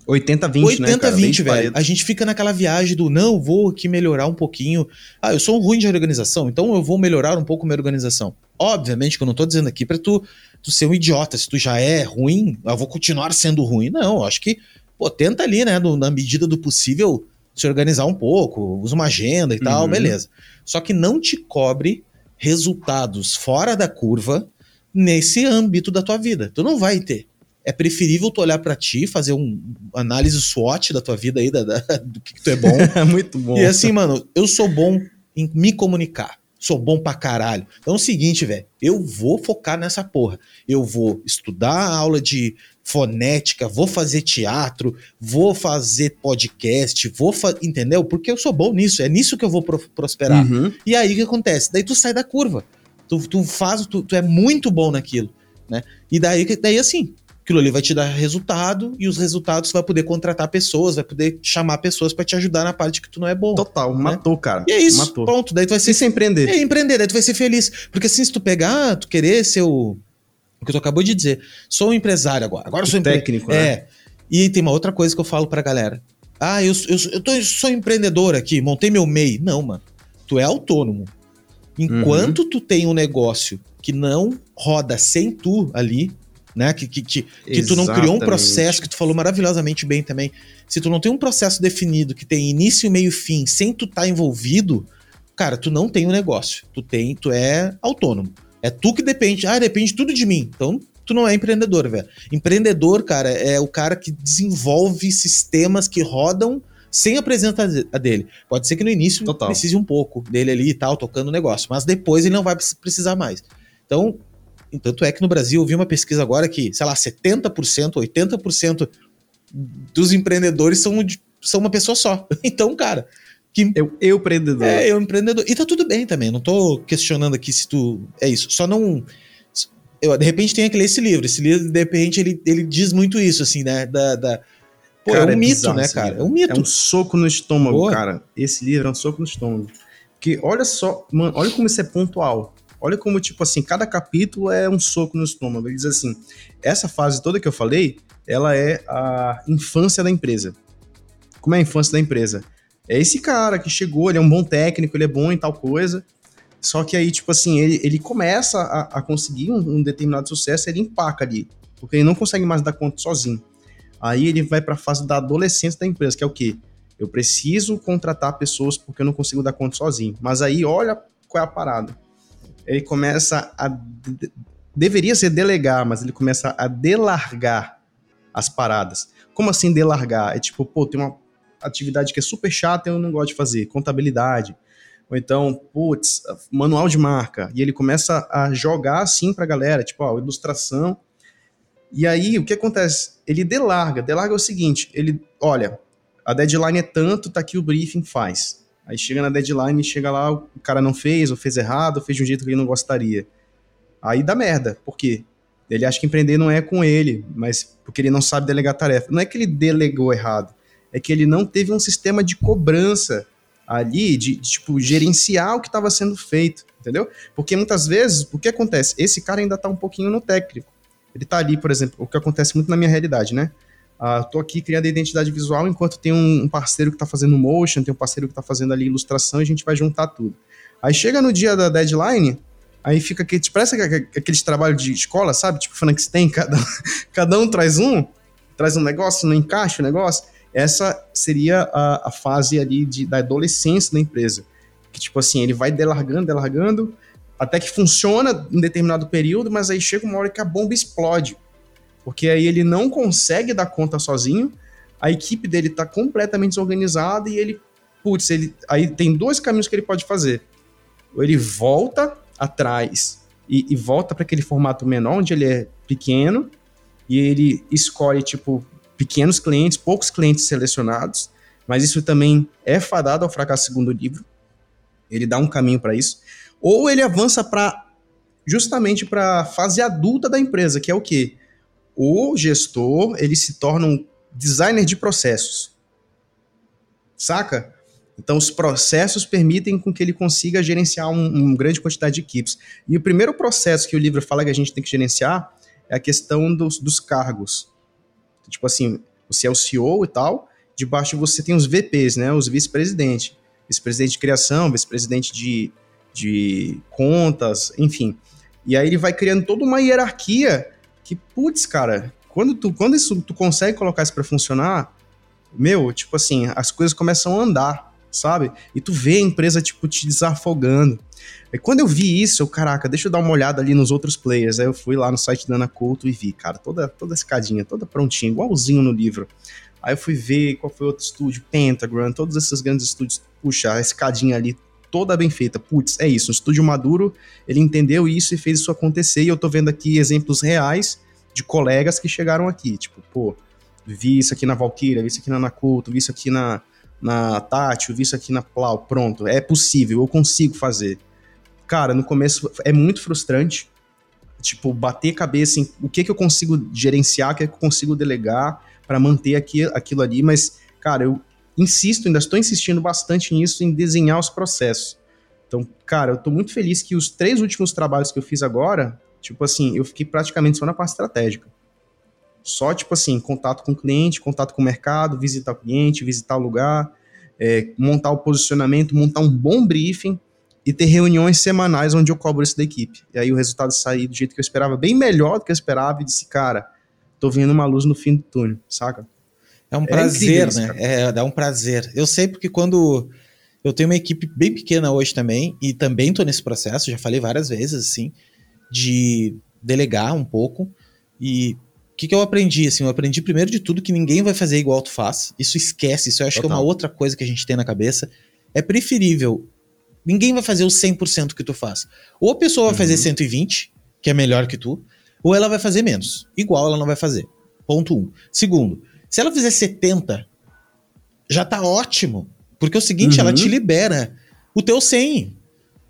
80-20, né, 80 cara? Bem 20, de velho. Pareto. A gente fica naquela viagem do não, vou aqui melhorar um pouquinho. Ah, eu sou ruim de organização, então eu vou melhorar um pouco minha organização. Obviamente que eu não tô dizendo aqui pra tu, tu ser um idiota. Se tu já é ruim, eu vou continuar sendo ruim. Não, eu acho que, pô, tenta ali, né, no- na medida do possível, se organizar um pouco, usa uma agenda e tal, Uhum. beleza. Só que não te cobre resultados fora da curva nesse âmbito da tua vida. Tu não vai ter. É preferível tu olhar pra ti, fazer um análise SWOT da tua vida aí, da, da- do que, que tu é bom. Muito bom. e assim, mano, eu sou bom em me comunicar. Sou bom pra caralho. Então é o seguinte, velho. Eu vou focar nessa porra. Eu vou estudar a aula de fonética, vou fazer teatro, vou fazer podcast, vou fa entendeu? Porque eu sou bom nisso. É nisso que eu vou pro- prosperar. Uhum. E aí o que acontece? Daí tu sai da curva. Tu, tu faz, tu, tu é muito bom naquilo, né? E daí, daí assim, aquilo ali vai te dar resultado e os resultados tu vai poder contratar pessoas, vai poder chamar pessoas pra te ajudar na parte que tu não é bom. Total, matou, cara. E é isso, Matou. pronto. Daí tu vai ser Se você empreender. é, empreender, daí tu vai ser feliz. Porque assim, se tu pegar, tu querer ser o. O que tu acabou de dizer. Sou um empresário agora. Agora sou empre- técnico, né? É. E tem uma outra coisa que eu falo pra galera. Ah, eu, eu, eu, tô, eu sou empreendedor aqui, montei meu MEI. Não, mano. Tu é autônomo. Enquanto tu tem um negócio que não roda sem tu ali, né? Que, que, que, que tu não criou um processo, que tu falou maravilhosamente bem também. Se tu não tem um processo definido que tem início, meio e fim, sem tu estar envolvido, cara, tu não tem um negócio. Tu tem, tu é autônomo. É tu que depende. Ah, depende tudo de mim. Então, tu não é empreendedor, velho. Empreendedor, cara, é o cara que desenvolve sistemas que rodam sem a presença dele. Pode ser que no início Total. precise um pouco dele ali e tal, tocando o negócio, mas depois ele não vai precisar mais. Então, tanto é que no Brasil eu vi uma pesquisa agora que, sei lá, 70%, 80% dos empreendedores são, são uma pessoa só. Então, cara, que Eu, eu empreendedor. é, eu empreendedor. E tá tudo bem também, não tô questionando aqui se tu. É isso. Só não. Eu, de repente tem que ler esse livro. Esse livro, de repente, ele, ele diz muito isso, assim, né? Da. da... Pô, Cara, é um mito, bizarro né, cara? É um mito. É um soco no estômago, cara. Esse livro é um soco no estômago. Porque olha só, mano, olha como isso é pontual. Olha como, tipo assim, cada capítulo é um soco no estômago. Ele diz assim: essa fase toda que eu falei, ela é a infância da empresa. Como é a infância da empresa? É esse cara que chegou, ele é um bom técnico, ele é bom em tal coisa. Só que aí, tipo assim, ele, ele começa a, a conseguir um, um determinado sucesso, ele empaca ali. Porque ele não consegue mais dar conta sozinho. Aí ele vai para a fase da adolescência da empresa, que é o quê? Eu preciso contratar pessoas porque eu não consigo dar conta sozinho. Mas aí, olha qual é a parada. Ele começa a. de- Deveria ser delegar, mas ele começa a delargar as paradas. Como assim delargar? É tipo, pô, tem uma atividade que é super chata e eu não gosto de fazer. Contabilidade. Ou então, putz, manual de marca. E ele começa a jogar assim pra galera, tipo, ó, ilustração. E aí, o que acontece? Ele delarga. Delarga é o seguinte: ele, olha, a deadline é tanto, tá aqui o briefing, faz. Aí chega na deadline, chega lá, o cara não fez, ou fez errado, ou fez de um jeito que ele não gostaria. Aí dá merda. Por quê? Ele acha que empreender não é com ele, mas porque ele não sabe delegar tarefa. Não é que ele delegou errado, é que ele não teve um sistema de cobrança ali, de, de, tipo, gerenciar o que estava sendo feito, entendeu? Porque muitas vezes, o que acontece? Esse cara ainda tá um pouquinho no técnico. Ele tá ali, por exemplo, o que acontece muito na minha realidade, né? Ah, tô aqui criando a identidade visual enquanto tem um, parceiro que tá fazendo motion, tem um parceiro que tá fazendo ali ilustração e a gente vai juntar tudo. Aí chega no dia da deadline, aí fica aquele, parece aquele- aqueles trabalhos de escola, sabe? Tipo Frankenstein, cada, cada um traz um, traz um negócio, não encaixa o negócio. Essa seria a, a fase ali de, da adolescência da empresa. Que, tipo assim, ele vai delargando, delargando, até que funciona em determinado período, mas aí chega uma hora que a bomba explode. Porque aí ele não consegue dar conta sozinho, a equipe dele tá completamente desorganizada e ele, putz, ele, aí tem dois caminhos que ele pode fazer. Ou ele volta atrás e, e volta para aquele formato menor, onde ele é pequeno, e ele escolhe, tipo, pequenos clientes, poucos clientes selecionados, mas isso também é fadado ao fracasso segundo livro. Ele dá um caminho para isso. Ou ele avança para justamente para a fase adulta da empresa, que é o quê? O gestor, ele se torna um designer de processos. Saca? Então, os processos permitem com que ele consiga gerenciar uma um grande quantidade de equipes. E o primeiro processo que o livro fala que a gente tem que gerenciar é a questão dos, dos cargos. Tipo assim, você é o CEO e tal, debaixo você tem os VPs, né? Os vice-presidente. Vice-presidente de criação, vice-presidente de, de contas, enfim. E aí ele vai criando toda uma hierarquia que, putz, cara, quando tu, quando isso, tu consegue colocar isso para funcionar, meu, tipo assim, as coisas começam a andar, sabe? E tu vê a empresa, tipo, te desafogando. E quando eu vi isso, eu, caraca, deixa eu dar uma olhada ali nos outros players. Aí eu fui lá no site da Ana Couto e vi, cara, toda, toda escadinha, toda prontinha, igualzinho no livro. Aí eu fui ver qual foi outro estúdio, Pentagram, todos esses grandes estúdios. Puxa, a escadinha ali toda bem feita. Putz, é isso. Um estúdio maduro, ele entendeu isso e fez isso acontecer. E eu tô vendo aqui exemplos reais de colegas que chegaram aqui. Tipo, pô, vi isso aqui na Valkyria, vi isso aqui na Nakuto, vi isso aqui na, na Tati, vi isso aqui na Plau. Pronto, é possível, eu consigo fazer. Cara, no começo é muito frustrante. Tipo, bater cabeça em o que, que eu consigo gerenciar, o que, que eu consigo delegar para manter aqui, aquilo ali, mas, cara, eu insisto, ainda estou insistindo bastante nisso, em desenhar os processos. Então, cara, eu estou muito feliz que os três últimos trabalhos que eu fiz agora, tipo assim, eu fiquei praticamente só na parte estratégica. Só, tipo assim, contato com o cliente, contato com o mercado, visitar o cliente, visitar o lugar, é, montar o posicionamento, montar um bom briefing e ter reuniões semanais onde eu cobro isso da equipe. E aí o resultado sair do jeito que eu esperava, bem melhor do que eu esperava, e disse, cara, tô vendo uma luz no fim do túnel, saca? É um é prazer, isso, né? É, dá um prazer. Eu sei porque quando eu tenho uma equipe bem pequena hoje também, e também tô nesse processo, já falei várias vezes, assim, de delegar um pouco. E o que, que eu aprendi? Assim, eu aprendi primeiro de tudo que ninguém vai fazer igual tu faz. Isso esquece, isso eu acho Total. que é uma outra coisa que a gente tem na cabeça. É preferível. Ninguém vai fazer o 100% que tu faz. Ou a pessoa vai fazer 120, uhum. que é melhor que tu, ou ela vai fazer menos. Igual ela não vai fazer. Ponto um. Segundo, se ela fizer 70, já tá ótimo. Porque é o seguinte, uhum. ela te libera o teu 100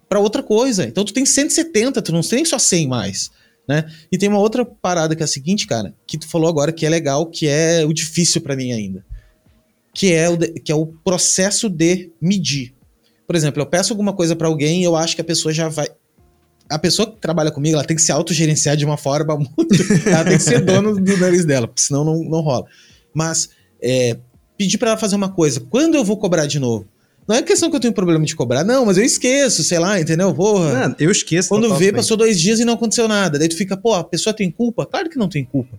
para outra coisa. Então tu tem 170, tu não tem só 100 mais. Né? E tem uma outra parada que é a seguinte, cara, que tu falou agora que é legal, que é o difícil para mim ainda. Que é, o de, que é o processo de medir. Por exemplo, eu peço alguma coisa para alguém e eu acho que a pessoa já vai a pessoa que trabalha comigo, ela tem que se autogerenciar de uma forma muito. ela tem que ser dona do nariz dela, senão não, não rola. Mas é, pedir para ela fazer uma coisa, quando eu vou cobrar de novo? Não é questão que eu tenho problema de cobrar, não, mas eu esqueço, sei lá, entendeu? Porra. Não, eu esqueço. Quando vê, passou dois dias e não aconteceu nada. Daí tu fica, pô, a pessoa tem culpa? Claro que não tem culpa.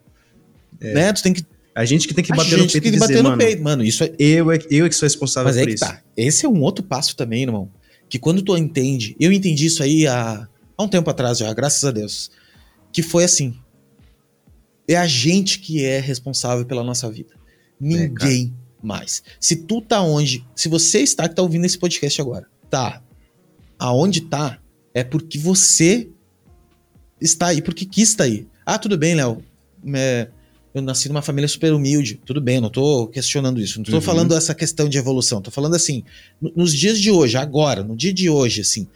É. Né? Tu tem que. A gente que tem que bater no peito. Tem que bater dizer, no peito, mano. Isso é... eu, é, eu é que sou responsável mas por é isso. Tá. Esse é um outro passo também, irmão. Que quando tu entende, eu entendi isso aí há há um tempo atrás já, graças a Deus, que foi assim: é a gente que é responsável pela nossa vida. Ninguém é, mais. Se tu tá onde, se você está que tá ouvindo esse podcast agora, tá aonde tá, é porque você está aí, porque quis estar aí. Ah, tudo bem, Léo. É, eu nasci numa família super humilde. Tudo bem, não tô questionando isso. Não tô uhum. falando essa questão de evolução. Tô falando assim, nos dias de hoje, agora, no dia de hoje, assim.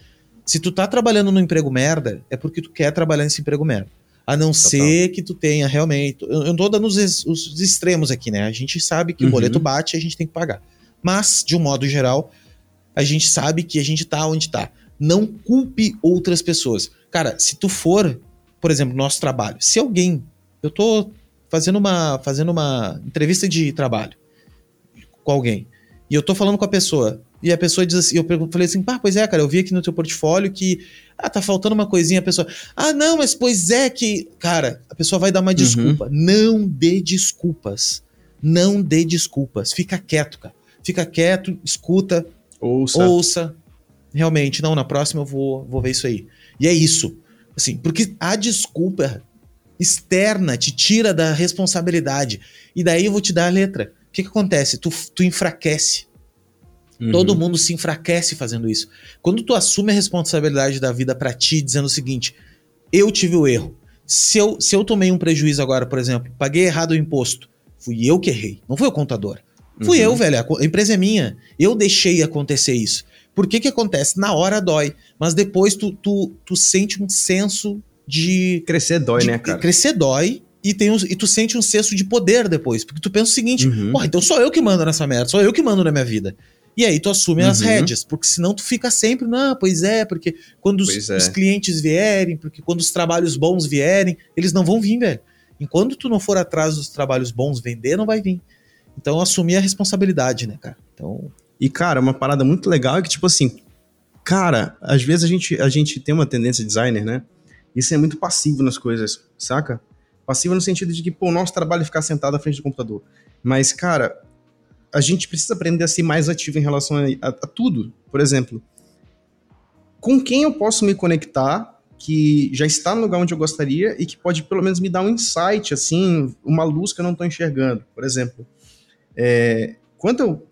Se tu tá trabalhando no emprego merda, é porque tu quer trabalhar nesse emprego merda. A não Total. ser que tu tenha realmente. Eu, eu tô dando os, os, extremos aqui, né? A gente sabe que uhum. o boleto bate e a gente tem que pagar. Mas, de um modo geral, a gente sabe que a gente tá onde tá. Não culpe outras pessoas. Cara, se tu for, por exemplo, nosso trabalho, se alguém. Eu tô fazendo uma, fazendo uma entrevista de trabalho com alguém. E eu tô falando com a pessoa. E a pessoa diz assim, eu falei assim, pá, pois é, cara, eu vi aqui no teu portfólio que, ah, tá faltando uma coisinha, a pessoa, ah, não, mas pois é que, cara, a pessoa vai dar uma uhum. desculpa. Não dê desculpas. Não dê desculpas. Fica quieto, cara. Fica quieto, escuta, ouça. ouça realmente, não, na próxima eu vou, vou ver isso aí. E é isso. Assim, porque a desculpa externa te tira da responsabilidade. E daí eu vou te dar a letra. O que, que acontece? Tu, tu enfraquece. Uhum. Todo mundo se enfraquece fazendo isso. Quando tu assume a responsabilidade da vida para ti, dizendo o seguinte: eu tive o erro. Se eu, se eu tomei um prejuízo agora, por exemplo, paguei errado o imposto, fui eu que errei, não foi o contador. Fui uhum. eu, velho. A empresa é minha. Eu deixei acontecer isso. Por que que acontece? Na hora dói, mas depois tu, tu, tu sente um senso de. Crescer dói, de, né, cara? Crescer dói e, tem um, e tu sente um senso de poder depois. Porque tu pensa o seguinte: uhum. porra, então sou eu que mando nessa merda, sou eu que mando na minha vida. E aí tu assume uhum. as rédeas, porque senão tu fica sempre, não, pois é, porque quando os, é. os, clientes vierem, porque quando os trabalhos bons vierem, eles não vão vir, velho. Enquanto tu não for atrás dos trabalhos bons vender, não vai vir. Então assumir a responsabilidade, né, cara? Então. E, cara, uma parada muito legal é que, tipo assim, cara, às vezes a gente, a gente tem uma tendência designer, né? Isso é muito passivo nas coisas, saca? Passivo no sentido de que, pô, o nosso trabalho é ficar sentado à frente do computador. Mas, cara, a gente precisa aprender a ser mais ativo em relação a, a, a tudo. Por exemplo, com quem eu posso me conectar que já está no lugar onde eu gostaria e que pode pelo menos me dar um insight, assim, uma luz que eu não estou enxergando. Por exemplo, é, quando eu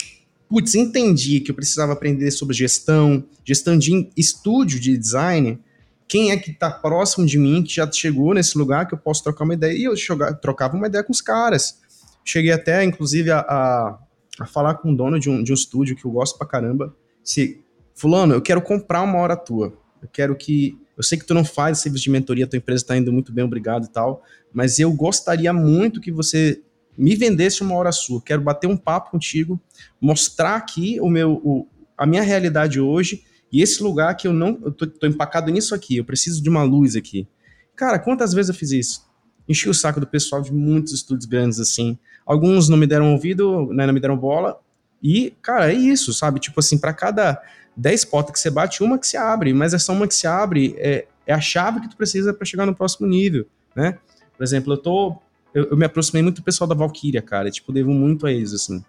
putz, entendi que eu precisava aprender sobre gestão, gestão de estúdio de design, quem é que está próximo de mim, que já chegou nesse lugar que eu posso trocar uma ideia, e eu trocava uma ideia com os caras. Cheguei até, inclusive, a, a a falar com o dono de um, de um estúdio que eu gosto pra caramba. Se, fulano, eu quero comprar uma hora tua. Eu quero que. Eu sei que tu não faz serviço de mentoria, tua empresa está indo muito bem, obrigado e tal. Mas eu gostaria muito que você me vendesse uma hora sua. Quero bater um papo contigo, mostrar aqui o meu, o, a minha realidade hoje e esse lugar que eu não. Eu tô, tô empacado nisso aqui, eu preciso de uma luz aqui. Cara, quantas vezes eu fiz isso? Enchi o saco do pessoal de muitos estúdios grandes assim. Alguns não me deram ouvido, né, não me deram bola. E, cara, é isso, sabe? Tipo assim, para cada 10 portas que você bate, uma que se abre, mas essa uma que se abre é, é a chave que tu precisa para chegar no próximo nível, né? Por exemplo, eu tô. Eu, eu, me aproximei muito do pessoal da Valkyria, cara. Tipo, devo muito a eles, assim.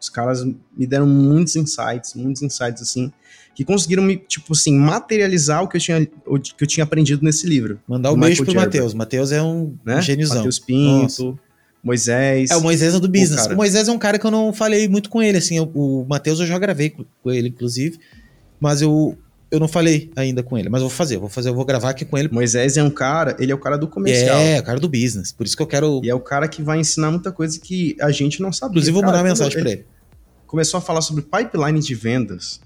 Os caras me deram muitos insights, muitos insights, assim, que conseguiram me, tipo assim, materializar o que eu tinha, o que eu tinha aprendido nesse livro. Mandar um beijo pro Matheus. Matheus é um né? gêniozão. Matheus Pinto. Nossa. Moisés. É, o Moisés é do business. O, o, Moisés é um cara que eu não falei muito com ele, assim. o Matheus eu já gravei com ele, inclusive. Mas eu, eu não falei ainda com ele. Mas vou fazer, vou fazer, eu vou gravar aqui com ele. Moisés é um cara, ele é o cara do comercial. É, o cara do business. Por isso que eu quero. E é o cara que vai ensinar muita coisa que a gente não sabe. Inclusive, vou mandar uma mensagem para ele. Começou a falar sobre pipeline de vendas.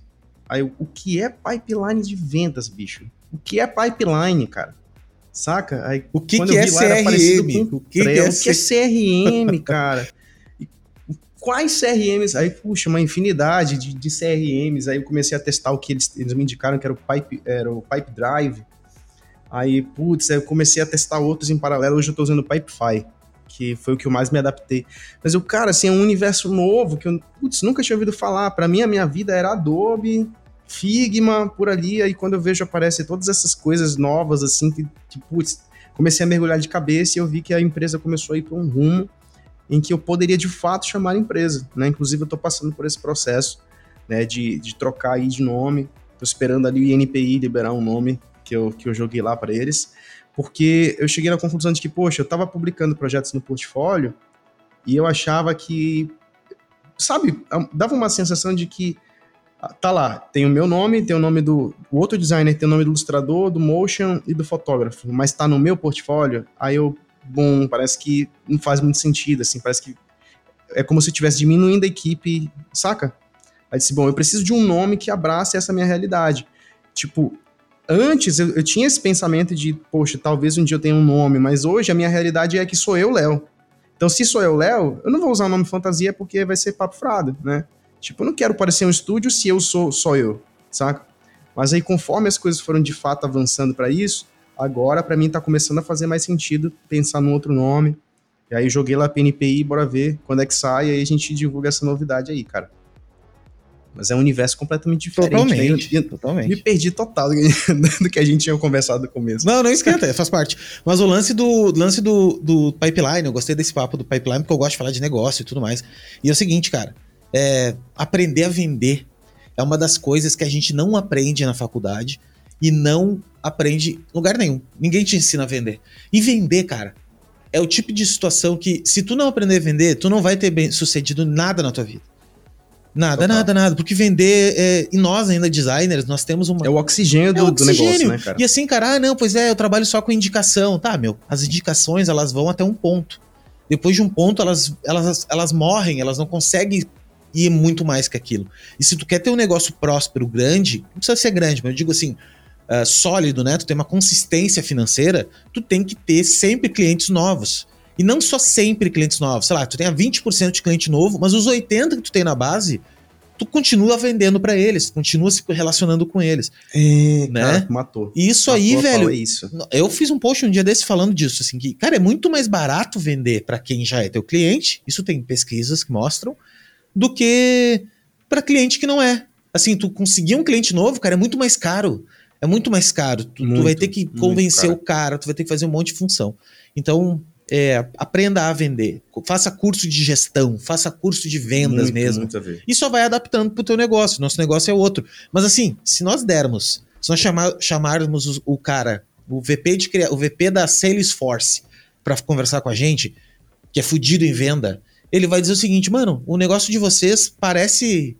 Aí, o que é pipeline de vendas, bicho? O que é pipeline, cara? Saca? Aí, o que, que é CRM? O que, que, é, o que é CRM, cara? Quais CRMs? Aí, puxa, uma infinidade de, de, CRMs. Aí eu comecei a testar o que eles, eles me indicaram, que era o Pipe, era o Pipe Drive. Aí, putz, aí eu comecei a testar outros em paralelo. Hoje eu tô usando o Pipefy, que foi o que eu mais me adaptei. Mas o cara, assim, é um universo novo que eu, putz, nunca tinha ouvido falar. Para mim, a minha vida era Adobe, Figma por ali, aí quando eu vejo aparecer todas essas coisas novas, assim, que, que putz, comecei a mergulhar de cabeça e eu vi que a empresa começou a ir para um rumo em que eu poderia de fato chamar empresa, né? Inclusive eu estou passando por esse processo, né, de, de trocar aí de nome, estou esperando ali o INPI liberar um nome que eu, que eu joguei lá para eles, porque eu cheguei na conclusão de que, poxa, eu estava publicando projetos no portfólio e eu achava que, sabe, dava uma sensação de que tá lá, tem o meu nome, tem o nome do o outro designer, tem o nome do ilustrador, do motion e do fotógrafo, mas tá no meu portfólio, aí eu, bom, parece que não faz muito sentido, assim, parece que é como se eu estivesse diminuindo a equipe, saca? Aí disse, bom, eu preciso de um nome que abrace essa minha realidade. Tipo, antes eu, eu tinha esse pensamento de, poxa, talvez um dia eu tenha um nome, mas hoje a minha realidade é que sou eu, Léo. Então, se sou eu, Léo, eu não vou usar o nome fantasia porque vai ser papo frado, né? Tipo, eu não quero parecer um estúdio se eu sou só eu, saca? Mas aí, conforme as coisas foram de fato avançando para isso, agora para mim tá começando a fazer mais sentido pensar num outro nome. E aí joguei lá PNPI, bora ver quando é que sai, e aí a gente divulga essa novidade aí, cara. Mas é um universo completamente diferente. Totalmente, né? totalmente. Me perdi total do que a gente tinha conversado no começo. Não, não esquenta, faz parte. Mas o lance do lance do, do pipeline, eu gostei desse papo do pipeline, porque eu gosto de falar de negócio e tudo mais. E é o seguinte, cara, é, aprender a vender. é uma das coisas que a gente não aprende na faculdade e não aprende em lugar nenhum. Ninguém te ensina a vender. E vender, cara, é o tipo de situação que, se tu não aprender a vender, tu não vai ter bem sucedido nada na tua vida. Nada, Total. nada, nada. Porque vender. É... E nós, ainda designers, nós temos uma. É o oxigênio do, É o do negócio, oxigênio. né, cara? E assim, cara, ah, não, pois é, eu trabalho só com indicação. Tá, meu, as indicações, elas vão até um ponto. Depois de um ponto, elas, elas, elas morrem, elas não conseguem ir muito mais que aquilo. E se tu quer ter um negócio próspero, grande, não precisa ser grande, mas eu digo assim, ah, sólido, né? Tu tem uma consistência financeira, tu tem que ter sempre clientes novos. E não só sempre clientes novos. Sei lá, tu tenha 20% de cliente novo, mas os 80% que tu tem na base, tu continua vendendo pra eles, continua se relacionando com eles. É, Né? cara, matou. E isso Matou aí, velho, É isso. eu fiz um post um dia desse falando disso, assim, que, cara, é muito mais barato vender para quem já é teu cliente, isso tem pesquisas que mostram, do que para cliente que não é. Assim, tu conseguir um cliente novo, cara, é muito mais caro. É muito mais caro. Tu, tu Muito, vai ter que convencer o cara, tu vai ter que fazer um monte de função. Então, é, aprenda a vender. Faça curso de gestão, faça curso de vendas Muito, mesmo. Muito. E só vai adaptando pro teu negócio. Nosso negócio é outro. Mas assim, se nós dermos, se nós chamar, chamarmos o, o cara, o VP, de, o VP da Salesforce, pra conversar com a gente, que é fudido em venda, ele vai dizer o seguinte, mano, o negócio de vocês parece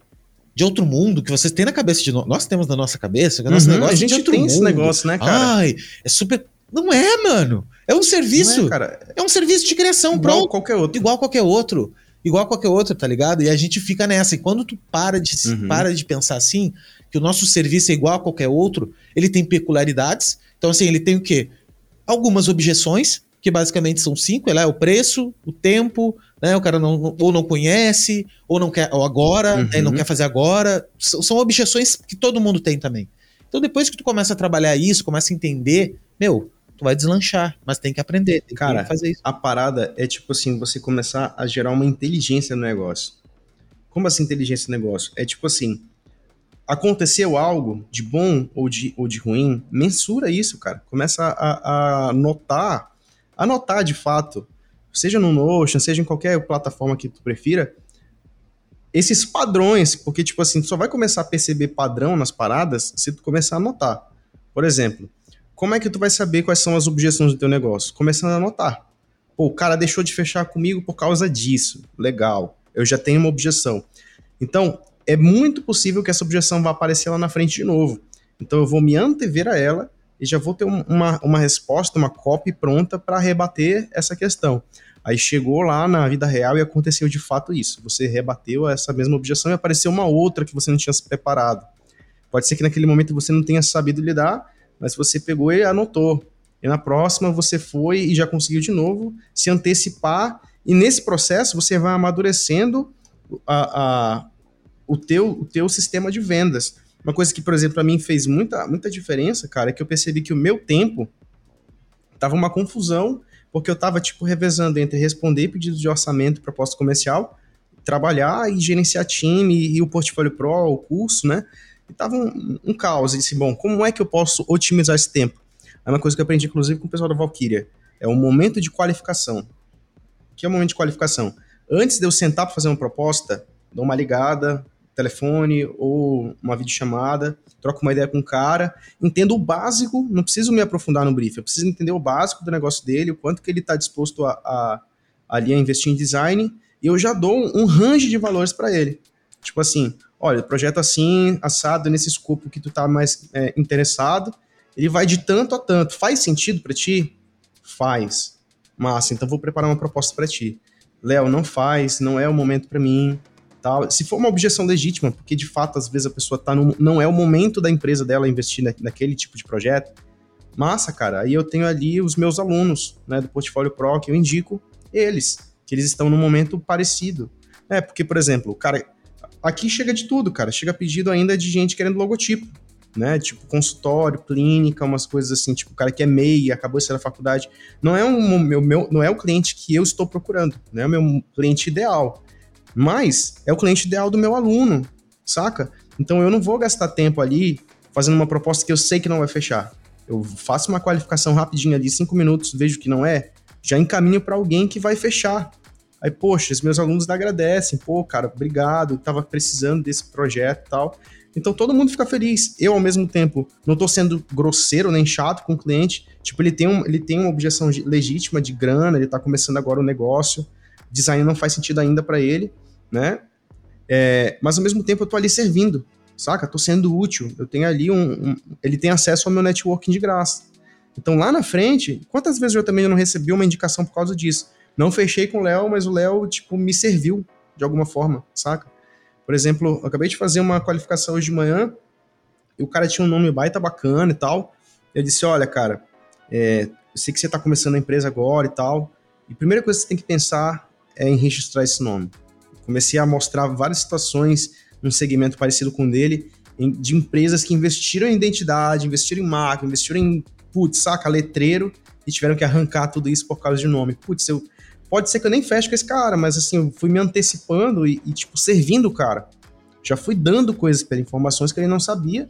de outro mundo, que vocês têm na cabeça de nós. Nós temos na nossa cabeça, que o nosso Uhum, negócio a é gente tem esse mundo. negócio, né, cara? Ai, é super. Não é, mano. É um serviço. É, é um serviço de criação, Igual pronto qualquer outro. igual qualquer outro. Igual qualquer outro, tá ligado? E a gente fica nessa. E quando tu para de, Uhum. para de pensar assim, que o nosso serviço é igual a qualquer outro, ele tem peculiaridades. Então, assim, ele tem o quê? Algumas objeções, que basicamente são cinco, é lá, o preço, o tempo, né? O cara não, ou não conhece, ou não quer, ou agora, Uhum. né, não quer fazer agora. São, são objeções que todo mundo tem também. Então, depois que tu começa a trabalhar isso, começa a entender, meu, tu vai deslanchar, mas tem que aprender, tem Cara, que fazer isso. A parada é tipo assim, você começar a gerar uma inteligência no negócio. Como assim inteligência no negócio? É tipo assim, aconteceu algo de bom ou de, ou de ruim, mensura isso, cara. Começa a, a notar, a notar de fato, seja no Notion, seja em qualquer plataforma que tu prefira, esses padrões, porque tipo assim, tu só vai começar a perceber padrão nas paradas se tu começar a notar. Por exemplo, como é que tu vai saber quais são as objeções do teu negócio? Começando a anotar. Pô, o cara deixou de fechar comigo por causa disso. Legal. Eu já tenho uma objeção. Então, é muito possível que essa objeção vá aparecer lá na frente de novo. Então, eu vou me antever a ela e já vou ter um- uma, uma resposta, uma copy pronta para rebater essa questão. Aí chegou lá na vida real e aconteceu de fato isso. Você rebateu essa mesma objeção e apareceu uma outra que você não tinha se preparado. Pode ser que naquele momento você não tenha sabido lidar, mas você pegou e anotou. E na próxima você foi e já conseguiu de novo se antecipar. E nesse processo você vai amadurecendo a, a- o, teu, o teu sistema de vendas. Uma coisa que, por exemplo, para mim fez muita, muita diferença, cara, é que eu percebi que o meu tempo tava uma confusão, porque eu tava, tipo, revezando entre responder pedidos de orçamento, proposta comercial, trabalhar e gerenciar time e o portfólio pro, o curso, né? E tava um, um caos. E disse, bom, como é que eu posso otimizar esse tempo? É uma coisa que eu aprendi, inclusive, com o pessoal da Valkyria. É o momento de qualificação. O que é o momento de qualificação? Antes de eu sentar para fazer uma proposta, dou uma ligada, telefone ou uma videochamada, troco uma ideia com o cara, entendo o básico, não preciso me aprofundar no brief, eu preciso entender o básico do negócio dele, o quanto que ele está disposto a, a, ali a investir em design, e eu já dou um, range de valores para ele. Tipo assim, olha, projeto assim, assado nesse escopo que tu tá mais é, interessado, ele vai de tanto a tanto. Faz sentido para ti? Faz. Massa, então vou preparar uma proposta para ti. Léo, não faz, não é o momento para mim. Tal. Se for uma objeção legítima, porque de fato às vezes a pessoa tá no, não é o momento da empresa dela investir na, naquele tipo de projeto, massa, cara. Aí eu tenho ali os meus alunos, né, do Portfólio Pro, que eu indico eles, que eles estão num momento parecido. É, porque, por exemplo, cara, aqui chega de tudo, cara. Chega pedido ainda de gente querendo logotipo, né? Tipo, consultório, clínica, umas coisas assim, tipo, o cara que é MEI, acabou de sair da faculdade. Não é, um, meu, meu, não é o cliente que eu estou procurando, não é o meu cliente ideal. Mas é o cliente ideal do meu aluno, saca? Então eu não vou gastar tempo ali fazendo uma proposta que eu sei que não vai fechar. Eu faço uma qualificação rapidinha ali, cinco minutos, vejo que não é, já encaminho para alguém que vai fechar. Aí, poxa, os meus alunos agradecem, pô, cara, obrigado, tava precisando desse projeto e tal. Então todo mundo fica feliz. Eu, ao mesmo tempo, não tô sendo grosseiro nem chato com o cliente. Tipo, ele tem, um, ele tem uma objeção legítima de grana, ele tá começando agora o negócio, design não faz sentido ainda para ele, né? É, mas ao mesmo tempo eu tô ali servindo, saca? Tô sendo útil. Eu tenho ali um, um, Ele tem acesso ao meu networking de graça. Então lá na frente, quantas vezes eu também não recebi uma indicação por causa disso? Não fechei com o Léo, mas o Léo, tipo, me serviu de alguma forma, saca? Por exemplo, eu acabei de fazer uma qualificação hoje de manhã, e o cara tinha um nome baita bacana e tal. Eu disse: Olha, cara, é, eu sei que você está começando a empresa agora e tal, e a primeira coisa que você tem que pensar é em registrar esse nome. Comecei a mostrar várias situações num segmento parecido com o dele, de empresas que investiram em identidade, investiram em marca, investiram em, putz, saca, letreiro, e tiveram que arrancar tudo isso por causa de nome. Putz, eu Pode ser que eu nem feche com esse cara, mas assim, eu fui me antecipando e, e tipo, servindo o cara. Já fui dando coisas para informações que ele não sabia,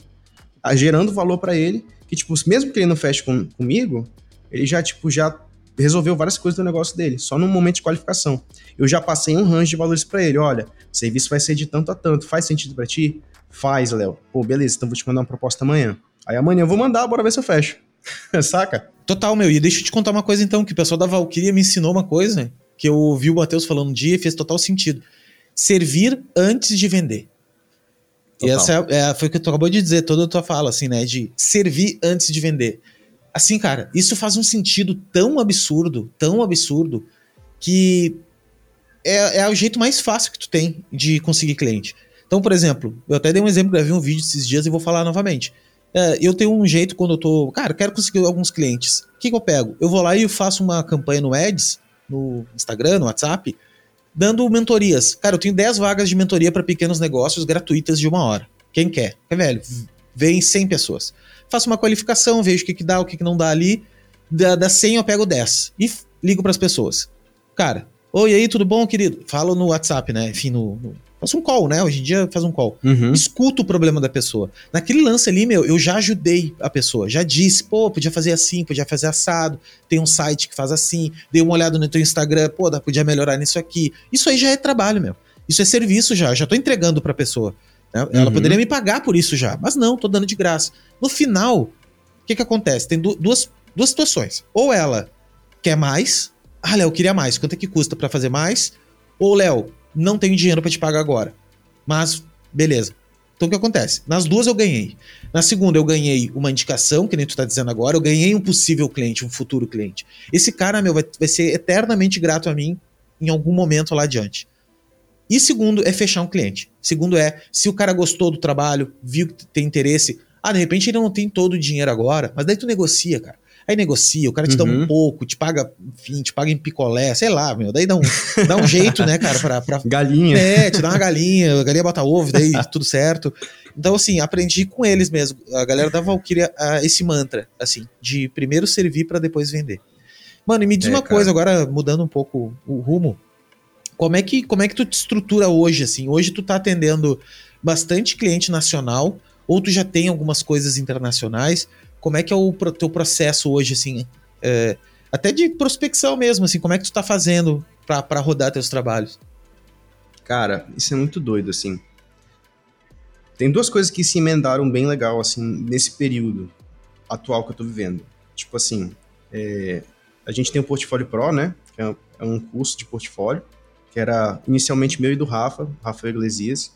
gerando valor para ele, que, tipo, mesmo que ele não feche com, comigo, ele já, tipo, já resolveu várias coisas do negócio dele, só num momento de qualificação. Eu já passei um range de valores para ele, olha, o serviço vai ser de tanto a tanto, faz sentido para ti? Faz, Léo. Pô, beleza, então vou te mandar uma proposta amanhã. Aí amanhã eu vou mandar, bora ver se eu fecho. Saca? Total, meu. E deixa eu te contar uma coisa então, que o pessoal da Valkyria me ensinou uma coisa que eu ouvi o Matheus falando um dia e fez total sentido. Servir antes de vender. Total. E essa é, é, foi o que tu acabou de dizer, toda a tua fala, assim, né? De servir antes de vender. Assim, cara, isso faz um sentido tão absurdo, tão absurdo, que é, é o jeito mais fácil que tu tem de conseguir cliente. Então, por exemplo, eu até dei um exemplo, gravei um vídeo esses dias e vou falar novamente. É, eu tenho um jeito quando eu tô. Cara, quero conseguir alguns clientes. O que, que eu pego? Eu vou lá e faço uma campanha no Ads, no Instagram, no WhatsApp, dando mentorias. Cara, eu tenho 10 vagas de mentoria para pequenos negócios gratuitas de uma hora. Quem quer? É velho, vem 100 pessoas. Faço uma qualificação, vejo o que, que dá, o que, que não dá ali. Da, da 100 eu pego 10 e ligo para as pessoas. Cara, oi, aí, tudo bom, querido? Falo no WhatsApp, né? Enfim, no, no Faz um call, né? Hoje em dia faz um call. Uhum. Escuta o problema da pessoa. Naquele lance ali, meu, eu já ajudei a pessoa. Já disse, pô, podia fazer assim, podia fazer assado. Tem um site que faz assim. Dei uma olhada no teu Instagram, pô, podia melhorar nisso aqui. Isso aí já é trabalho, meu. Isso é serviço já. Já tô entregando pra pessoa. Né? Ela uhum. poderia me pagar por isso já. Mas não, tô dando de graça. No final, o que que acontece? Tem duas, duas situações. Ou ela quer mais. Ah, Léo, queria mais. Quanto é que custa para fazer mais? Ou, Léo, não tenho dinheiro para te pagar agora. Mas, beleza. Então o que acontece? Nas duas eu ganhei. Na segunda eu ganhei uma indicação, que nem tu tá dizendo agora, eu ganhei um possível cliente, um futuro cliente. Esse cara, meu, vai, vai ser eternamente grato a mim em algum momento lá adiante. E segundo é fechar um cliente. Segundo é, se o cara gostou do trabalho, viu que tem interesse, ah, de repente ele não tem todo o dinheiro agora, mas daí tu negocia, cara. Aí negocia, o cara te uhum. dá um uhum. pouco, te paga, enfim, te paga em picolé, sei lá, meu. Daí dá um, dá um jeito, né, cara, pra, pra. Galinha. É, te dá uma galinha, a galinha bota ovo, daí tudo certo. Então, assim, aprendi com eles mesmo. A galera da Valkyria, esse mantra, assim, de primeiro servir para depois vender. Mano, e me diz é, uma cara. coisa, agora mudando um pouco o rumo. Como é, que, como é que tu te estrutura hoje, assim? Hoje tu tá atendendo bastante cliente nacional, ou tu já tem algumas coisas internacionais? Como é que é o teu processo hoje, assim, é, até de prospecção mesmo, assim, como é que tu tá fazendo para rodar teus trabalhos? Cara, isso é muito doido, assim. Tem duas coisas que se emendaram bem legal, assim, nesse período atual que eu tô vivendo. Tipo assim, é, a gente tem o Portfólio Pro, né? Que é, é um curso de portfólio, que era inicialmente meu e do Rafa, Rafael Iglesias.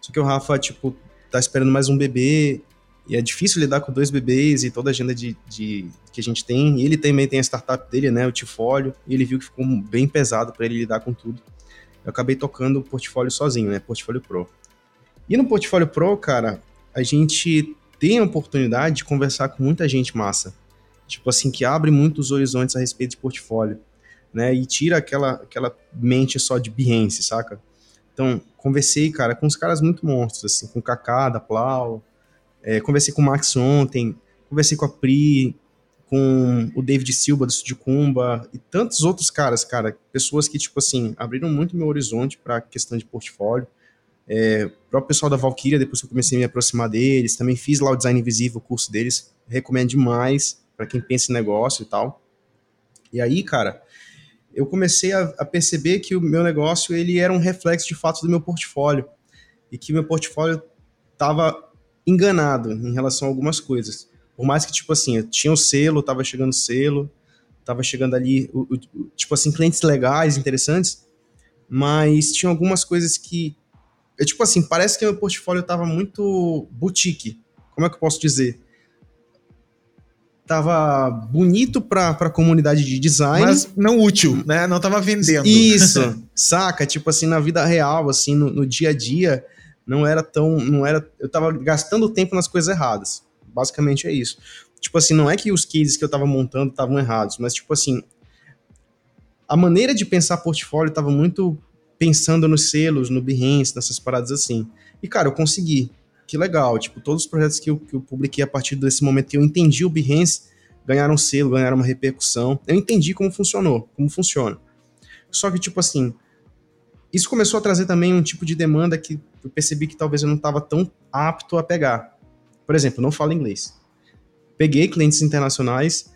Só que o Rafa, tipo, tá esperando mais um bebê e é difícil lidar com dois bebês e toda a agenda de, de que a gente tem. E ele também tem a startup dele, né, o Tifólio, e ele viu que ficou bem pesado para ele lidar com tudo. Eu acabei tocando o portfólio sozinho, né, portfólio Pro. E no portfólio Pro, cara, a gente tem a oportunidade de conversar com muita gente massa. Tipo assim, que abre muitos horizontes a respeito de portfólio, né, e tira aquela, aquela mente só de Behance, saca? Então, conversei, cara, com uns caras muito monstros, assim, com o Kaká, da Plau, é, conversei com o Max ontem, conversei com a Pri, com o David Silva do Estúdio Kumba e tantos outros caras, cara, pessoas que, tipo assim, abriram muito meu horizonte para questão de portfólio. É, o próprio pessoal da Valkyria, depois que eu comecei a me aproximar deles, também fiz lá o Design Invisível, o curso deles, recomendo demais para quem pensa em negócio e tal. E aí, cara, eu comecei a, a, perceber que o meu negócio ele era um reflexo de fato do meu portfólio e que meu portfólio estava enganado em relação a algumas coisas. Por mais que, tipo assim, eu tinha o selo, tava chegando selo, tava chegando ali, o, o, tipo assim, clientes legais, interessantes, mas tinha algumas coisas que, eu, tipo assim, parece que meu portfólio tava muito boutique. Como é que eu posso dizer? tava bonito pra, pra comunidade de design. Mas não útil, né? Não tava vendendo. Isso, saca? Tipo assim, na vida real, assim, no, no, dia a dia, não era tão. não era Eu tava gastando tempo nas coisas erradas. Basicamente é isso. Tipo assim, não é que os cases que eu tava montando estavam errados, mas tipo assim. A maneira de pensar portfólio tava muito pensando nos selos, no Behance, nessas paradas assim. E, cara, eu consegui que legal. Tipo, todos os projetos que eu, que eu publiquei a partir desse momento que eu entendi o Behance ganharam selo, ganharam uma repercussão. Eu entendi como funcionou, como funciona. Só que, tipo assim, isso começou a trazer também um tipo de demanda que eu percebi que talvez eu não estava tão apto a pegar. Por exemplo, não falo inglês. Peguei clientes internacionais,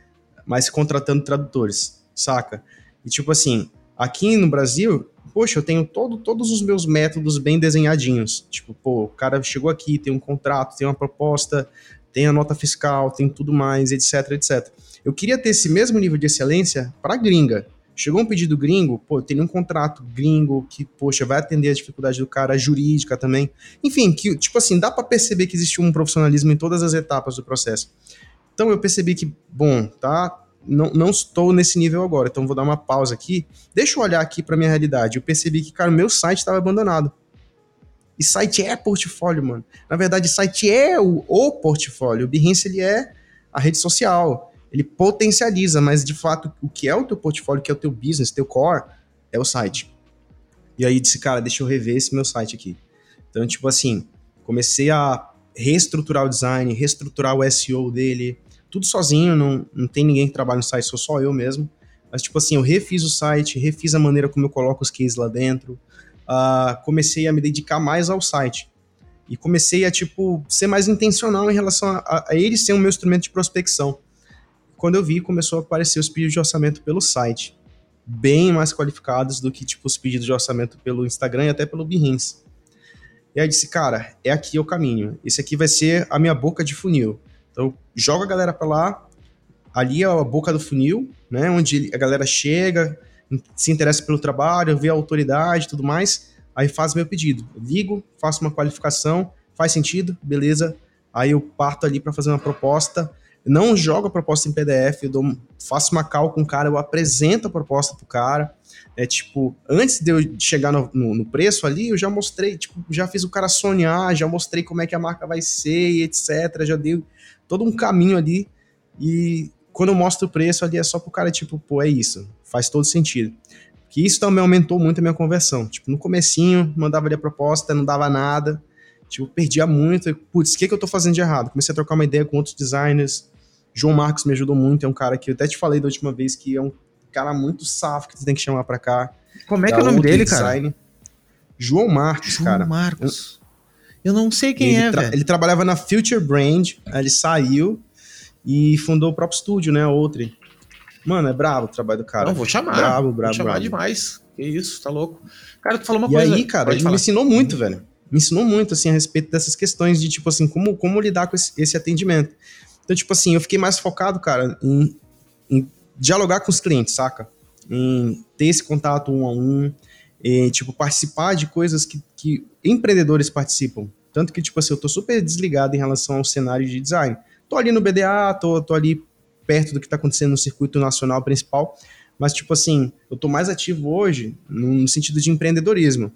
mas contratando tradutores, saca? E tipo assim, aqui no Brasil, poxa, eu tenho todo, todos os meus métodos bem desenhadinhos. Tipo, pô, o cara chegou aqui, tem um contrato, tem uma proposta, tem a nota fiscal, tem tudo mais, etc, etc. Eu queria ter esse mesmo nível de excelência para gringa. Chegou um pedido gringo, pô, tem um contrato gringo que, poxa, vai atender a dificuldade do cara, jurídica também. Enfim, que, tipo assim, dá para perceber que existe um profissionalismo em todas as etapas do processo. Então eu percebi que, bom, tá, não, não estou nesse nível agora, então vou dar uma pausa aqui. Deixa eu olhar aqui para minha realidade. Eu percebi que, cara, meu site estava abandonado. E site é portfólio, mano. Na verdade, site é o, o portfólio. O Behance, ele é a rede social. Ele potencializa, mas de fato, o que é o teu portfólio, o que é o teu business, teu core, é o site. E aí disse, cara, deixa eu rever esse meu site aqui. Então, tipo assim, comecei a reestruturar o design, reestruturar o SEO dele, tudo sozinho, não, não tem ninguém que trabalha no site, sou só eu mesmo. Mas, tipo assim, eu refiz o site, refiz a maneira como eu coloco os cases lá dentro, uh, comecei a me dedicar mais ao site. E comecei a, tipo, ser mais intencional em relação a, a ele ser o meu instrumento de prospecção. Quando eu vi, começou a aparecer os pedidos de orçamento pelo site. Bem mais qualificados do que, tipo, os pedidos de orçamento pelo Instagram e até pelo Behance. E aí disse, cara, é aqui o caminho. Esse aqui vai ser a minha boca de funil. Então, joga a galera para lá, ali é a boca do funil, né, onde a galera chega, se interessa pelo trabalho, vê a autoridade tudo mais, aí faz meu pedido. Ligo, faço uma qualificação, faz sentido, beleza, aí eu parto ali para fazer uma proposta, não jogo a proposta em PDF, eu dou, faço uma call com o cara, eu apresento a proposta pro cara, é tipo, antes de eu chegar no, no, no, preço ali, eu já mostrei, tipo, já fiz o cara sonhar, já mostrei como é que a marca vai ser, etc, já dei todo um caminho ali. E quando eu mostro o preço ali, é só pro cara, tipo, pô, é isso. Faz todo sentido. Que isso também aumentou muito a minha conversão. Tipo, no comecinho, mandava ali a proposta, não dava nada. Tipo, perdia muito. Putz, o que, que eu tô fazendo de errado? Comecei a trocar uma ideia com outros designers. João Marcos me ajudou muito, é um cara que eu até te falei da última vez que é um cara muito safo que tu tem que chamar pra cá. Como é que é o nome dele, design. cara? João Marcos, João cara. João Marcos. Eu não sei quem é, velho. Ele trabalhava na Future Brand, ele saiu e fundou o próprio estúdio, né? Outre. Mano, é brabo o trabalho do cara. Não, vou chamar. Brabo, brabo, vou chamar brabo. demais. Que isso, tá louco. Cara, tu falou uma e coisa. E aí, cara, ele falar. me ensinou muito, velho. Me ensinou muito, assim, a respeito dessas questões de, tipo assim, como, como lidar com esse, esse atendimento. Então, tipo assim, eu fiquei mais focado, cara, em, em dialogar com os clientes, saca? Em ter esse contato um a um, e, tipo, participar de coisas que, que empreendedores participam. Tanto que, tipo assim, eu tô super desligado em relação ao cenário de design. Tô ali no BDA, tô, tô ali perto do que tá acontecendo no circuito nacional principal, mas, tipo assim, eu tô mais ativo hoje no sentido de empreendedorismo.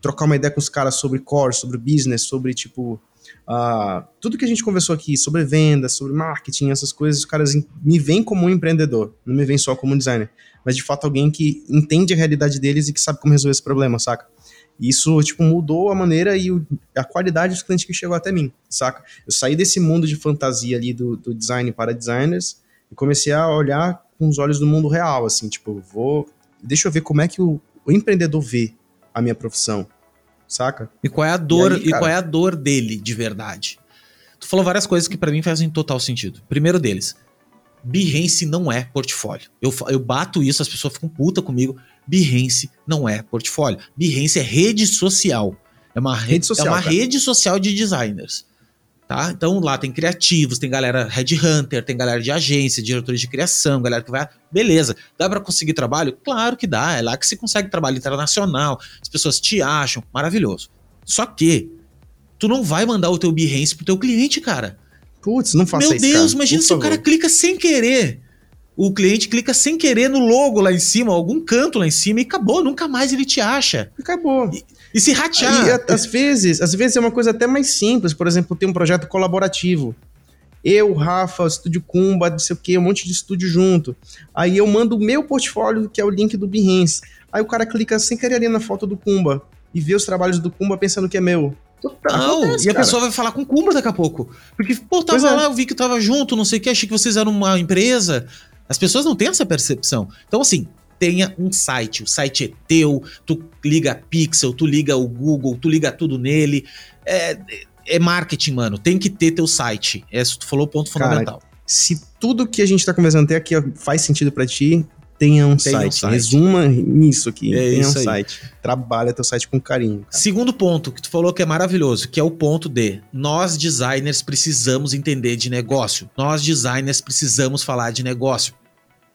Trocar uma ideia com os caras sobre core, sobre business, sobre, tipo, uh, tudo que a gente conversou aqui, sobre vendas, sobre marketing, essas coisas, os caras me veem como um empreendedor, não me veem só como um designer, mas de fato alguém que entende a realidade deles e que sabe como resolver esse problema, saca? Isso, tipo, mudou a maneira e o, a qualidade dos clientes que chegou até mim, saca? Eu saí desse mundo de fantasia ali do, do design para designers e comecei a olhar com os olhos do mundo real, assim, tipo, vou... Deixa eu ver como é que o, o empreendedor vê a minha profissão, saca? E qual é a dor, e, aí, e qual é a dor dele, de verdade? Tu falou várias coisas que para mim fazem total sentido. Primeiro deles, Behance não é portfólio. Eu, eu bato isso, as pessoas ficam puta comigo. Behance não é portfólio. Behance é rede social. É uma rede social, é uma rede social de designers. Tá? Então lá tem criativos, tem galera headhunter, tem galera de agência, diretores de criação, galera que vai. Beleza, dá para conseguir trabalho? Claro que dá. É lá que se consegue trabalho internacional, as pessoas te acham, maravilhoso. Só que tu não vai mandar o teu Behance pro teu cliente, cara. Putz, não faça Meu isso. Meu Deus, cara, imagina se o cara clica sem querer. O cliente clica sem querer no logo lá em cima, algum canto lá em cima e acabou, nunca mais ele te acha. Acabou. E, e se ratear. E, às vezes, às vezes é uma coisa até mais simples, por exemplo, tem um projeto colaborativo. Eu, Rafa, Estúdio Kumba, não sei o que, um monte de estúdio junto. Aí eu mando o meu portfólio, que é o link do Behance. Aí o cara clica sem querer ali na foto do Kumba e vê os trabalhos do Kumba pensando que é meu. Não, acontece, e a cara. pessoa vai falar com o Kumba daqui a pouco. Porque, pô, tava é. lá, eu vi que tava junto, não sei o que, achei que vocês eram uma empresa. As pessoas não têm essa percepção. Então, assim, tenha um site. O site é teu, tu liga a Pixel, tu liga o Google, tu liga tudo nele. É, é marketing, mano. Tem que ter teu site. Esse tu falou o ponto Cara, fundamental. Se tudo que a gente tá conversando até aqui faz sentido para ti, tenha um, tenha site. um site. Resuma nisso aqui. É tenha um aí. site. Trabalha teu site com carinho. Cara. Segundo ponto que tu falou que é maravilhoso, que é o ponto de nós designers precisamos entender de negócio. Nós designers precisamos falar de negócio.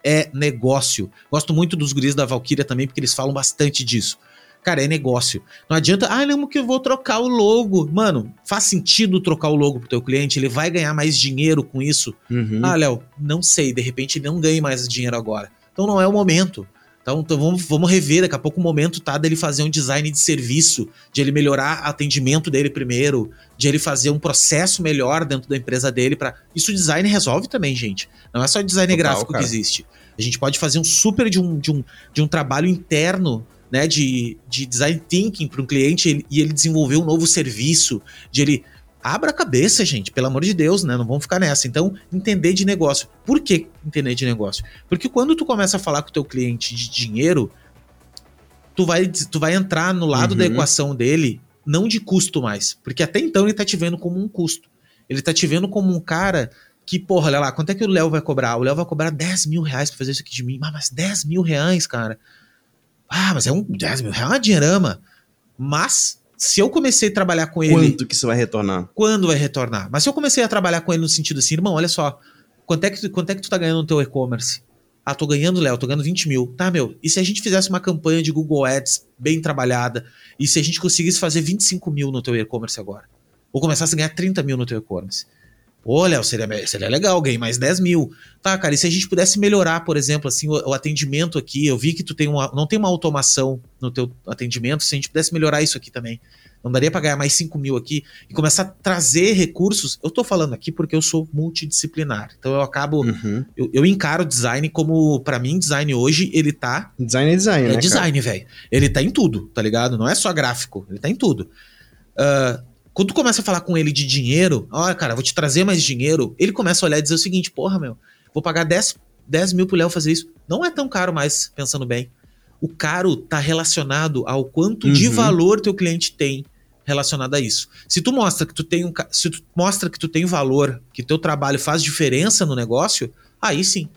É negócio. Gosto muito dos guris da Valkyria também, porque eles falam bastante disso. Cara, é negócio. Não adianta, ah, não, que eu vou trocar o logo. Mano, faz sentido trocar o logo pro teu cliente? Ele vai ganhar mais dinheiro com isso? Uhum. Ah, Léo, não sei, de repente ele não ganha mais dinheiro agora. Então não é o momento. Então, então vamos, vamos rever, daqui a pouco o momento tá dele fazer um design de serviço, de ele melhorar o atendimento dele primeiro, de ele fazer um processo melhor dentro da empresa dele para Isso o design resolve também, gente. Não é só design Total, gráfico cara. que existe. A gente pode fazer um super de um, de um, de um trabalho interno né, de, de design thinking para um cliente e ele desenvolver um novo serviço, de ele Abra a cabeça, gente, pelo amor de Deus, né? Não vamos ficar nessa. Então, entender de negócio. Por que entender de negócio? Porque quando tu começa a falar com o teu cliente de dinheiro, tu vai, tu vai entrar no lado uhum. da equação dele, não de custo mais. Porque até então ele tá te vendo como um custo. Ele tá te vendo como um cara que, porra, olha lá, quanto é que o Léo vai cobrar? O Léo vai cobrar 10 mil reais pra fazer isso aqui de mim. Ah, mas 10 mil reais, cara. Ah, mas é um 10 mil reais, é uma dinheirama. Mas se eu comecei a trabalhar com ele. Quanto que isso vai retornar? Quando vai retornar? Mas se eu comecei a trabalhar com ele no sentido assim, irmão, olha só, quanto é que quanto é que tu tá ganhando no teu e-commerce? Ah, tô ganhando, Léo, tô ganhando 20 mil. Tá, meu, e se a gente fizesse uma campanha de Google Ads bem trabalhada, e se a gente conseguisse fazer 25 mil no teu e-commerce agora? Ou começasse a ganhar 30 mil no teu e-commerce? Olha, seria, seria legal, ganhei mais 10 mil. Tá, cara, e se a gente pudesse melhorar, por exemplo, assim, o, o, atendimento aqui, eu vi que tu tem uma, não tem uma automação no teu atendimento, se a gente pudesse melhorar isso aqui também. Não daria para ganhar mais 5 mil aqui e começar a trazer recursos. Eu tô falando aqui porque eu sou multidisciplinar. Então eu acabo. Uhum. Eu, eu, encaro design como, para mim, design hoje, ele tá. Design é design, é né? design, velho. Ele tá em tudo, tá ligado? Não é só gráfico, ele tá em tudo. Uh, quando tu começa a falar com ele de dinheiro, olha, cara, vou te trazer mais dinheiro, ele começa a olhar e dizer o seguinte: porra, meu, vou pagar 10, 10 mil pro Léo fazer isso. Não é tão caro mais, pensando bem. O caro tá relacionado ao quanto uhum. de valor teu cliente tem relacionado a isso. Se tu mostra que tu tem um, se tu mostra que tu tem valor, que teu trabalho faz diferença no negócio, aí sim.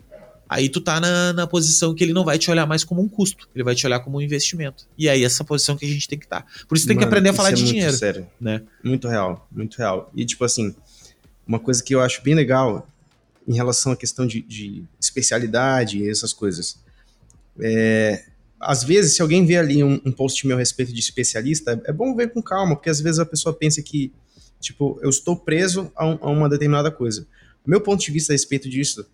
Aí tu tá na, na posição que ele não vai te olhar mais como um custo, ele vai te olhar como um investimento. E aí essa posição que a gente tem que estar. Tá. Por isso tem Mano, que aprender a falar é de muito dinheiro. Sério. Né? Muito real, muito real. E tipo assim, uma coisa que eu acho bem legal em relação à questão de, de especialidade e essas coisas. É, às vezes, se alguém vê ali um, um, post meu a respeito de especialista, é bom ver com calma, porque às vezes a pessoa pensa que, tipo, eu estou preso a, um, a uma determinada coisa. Meu ponto de vista a respeito disso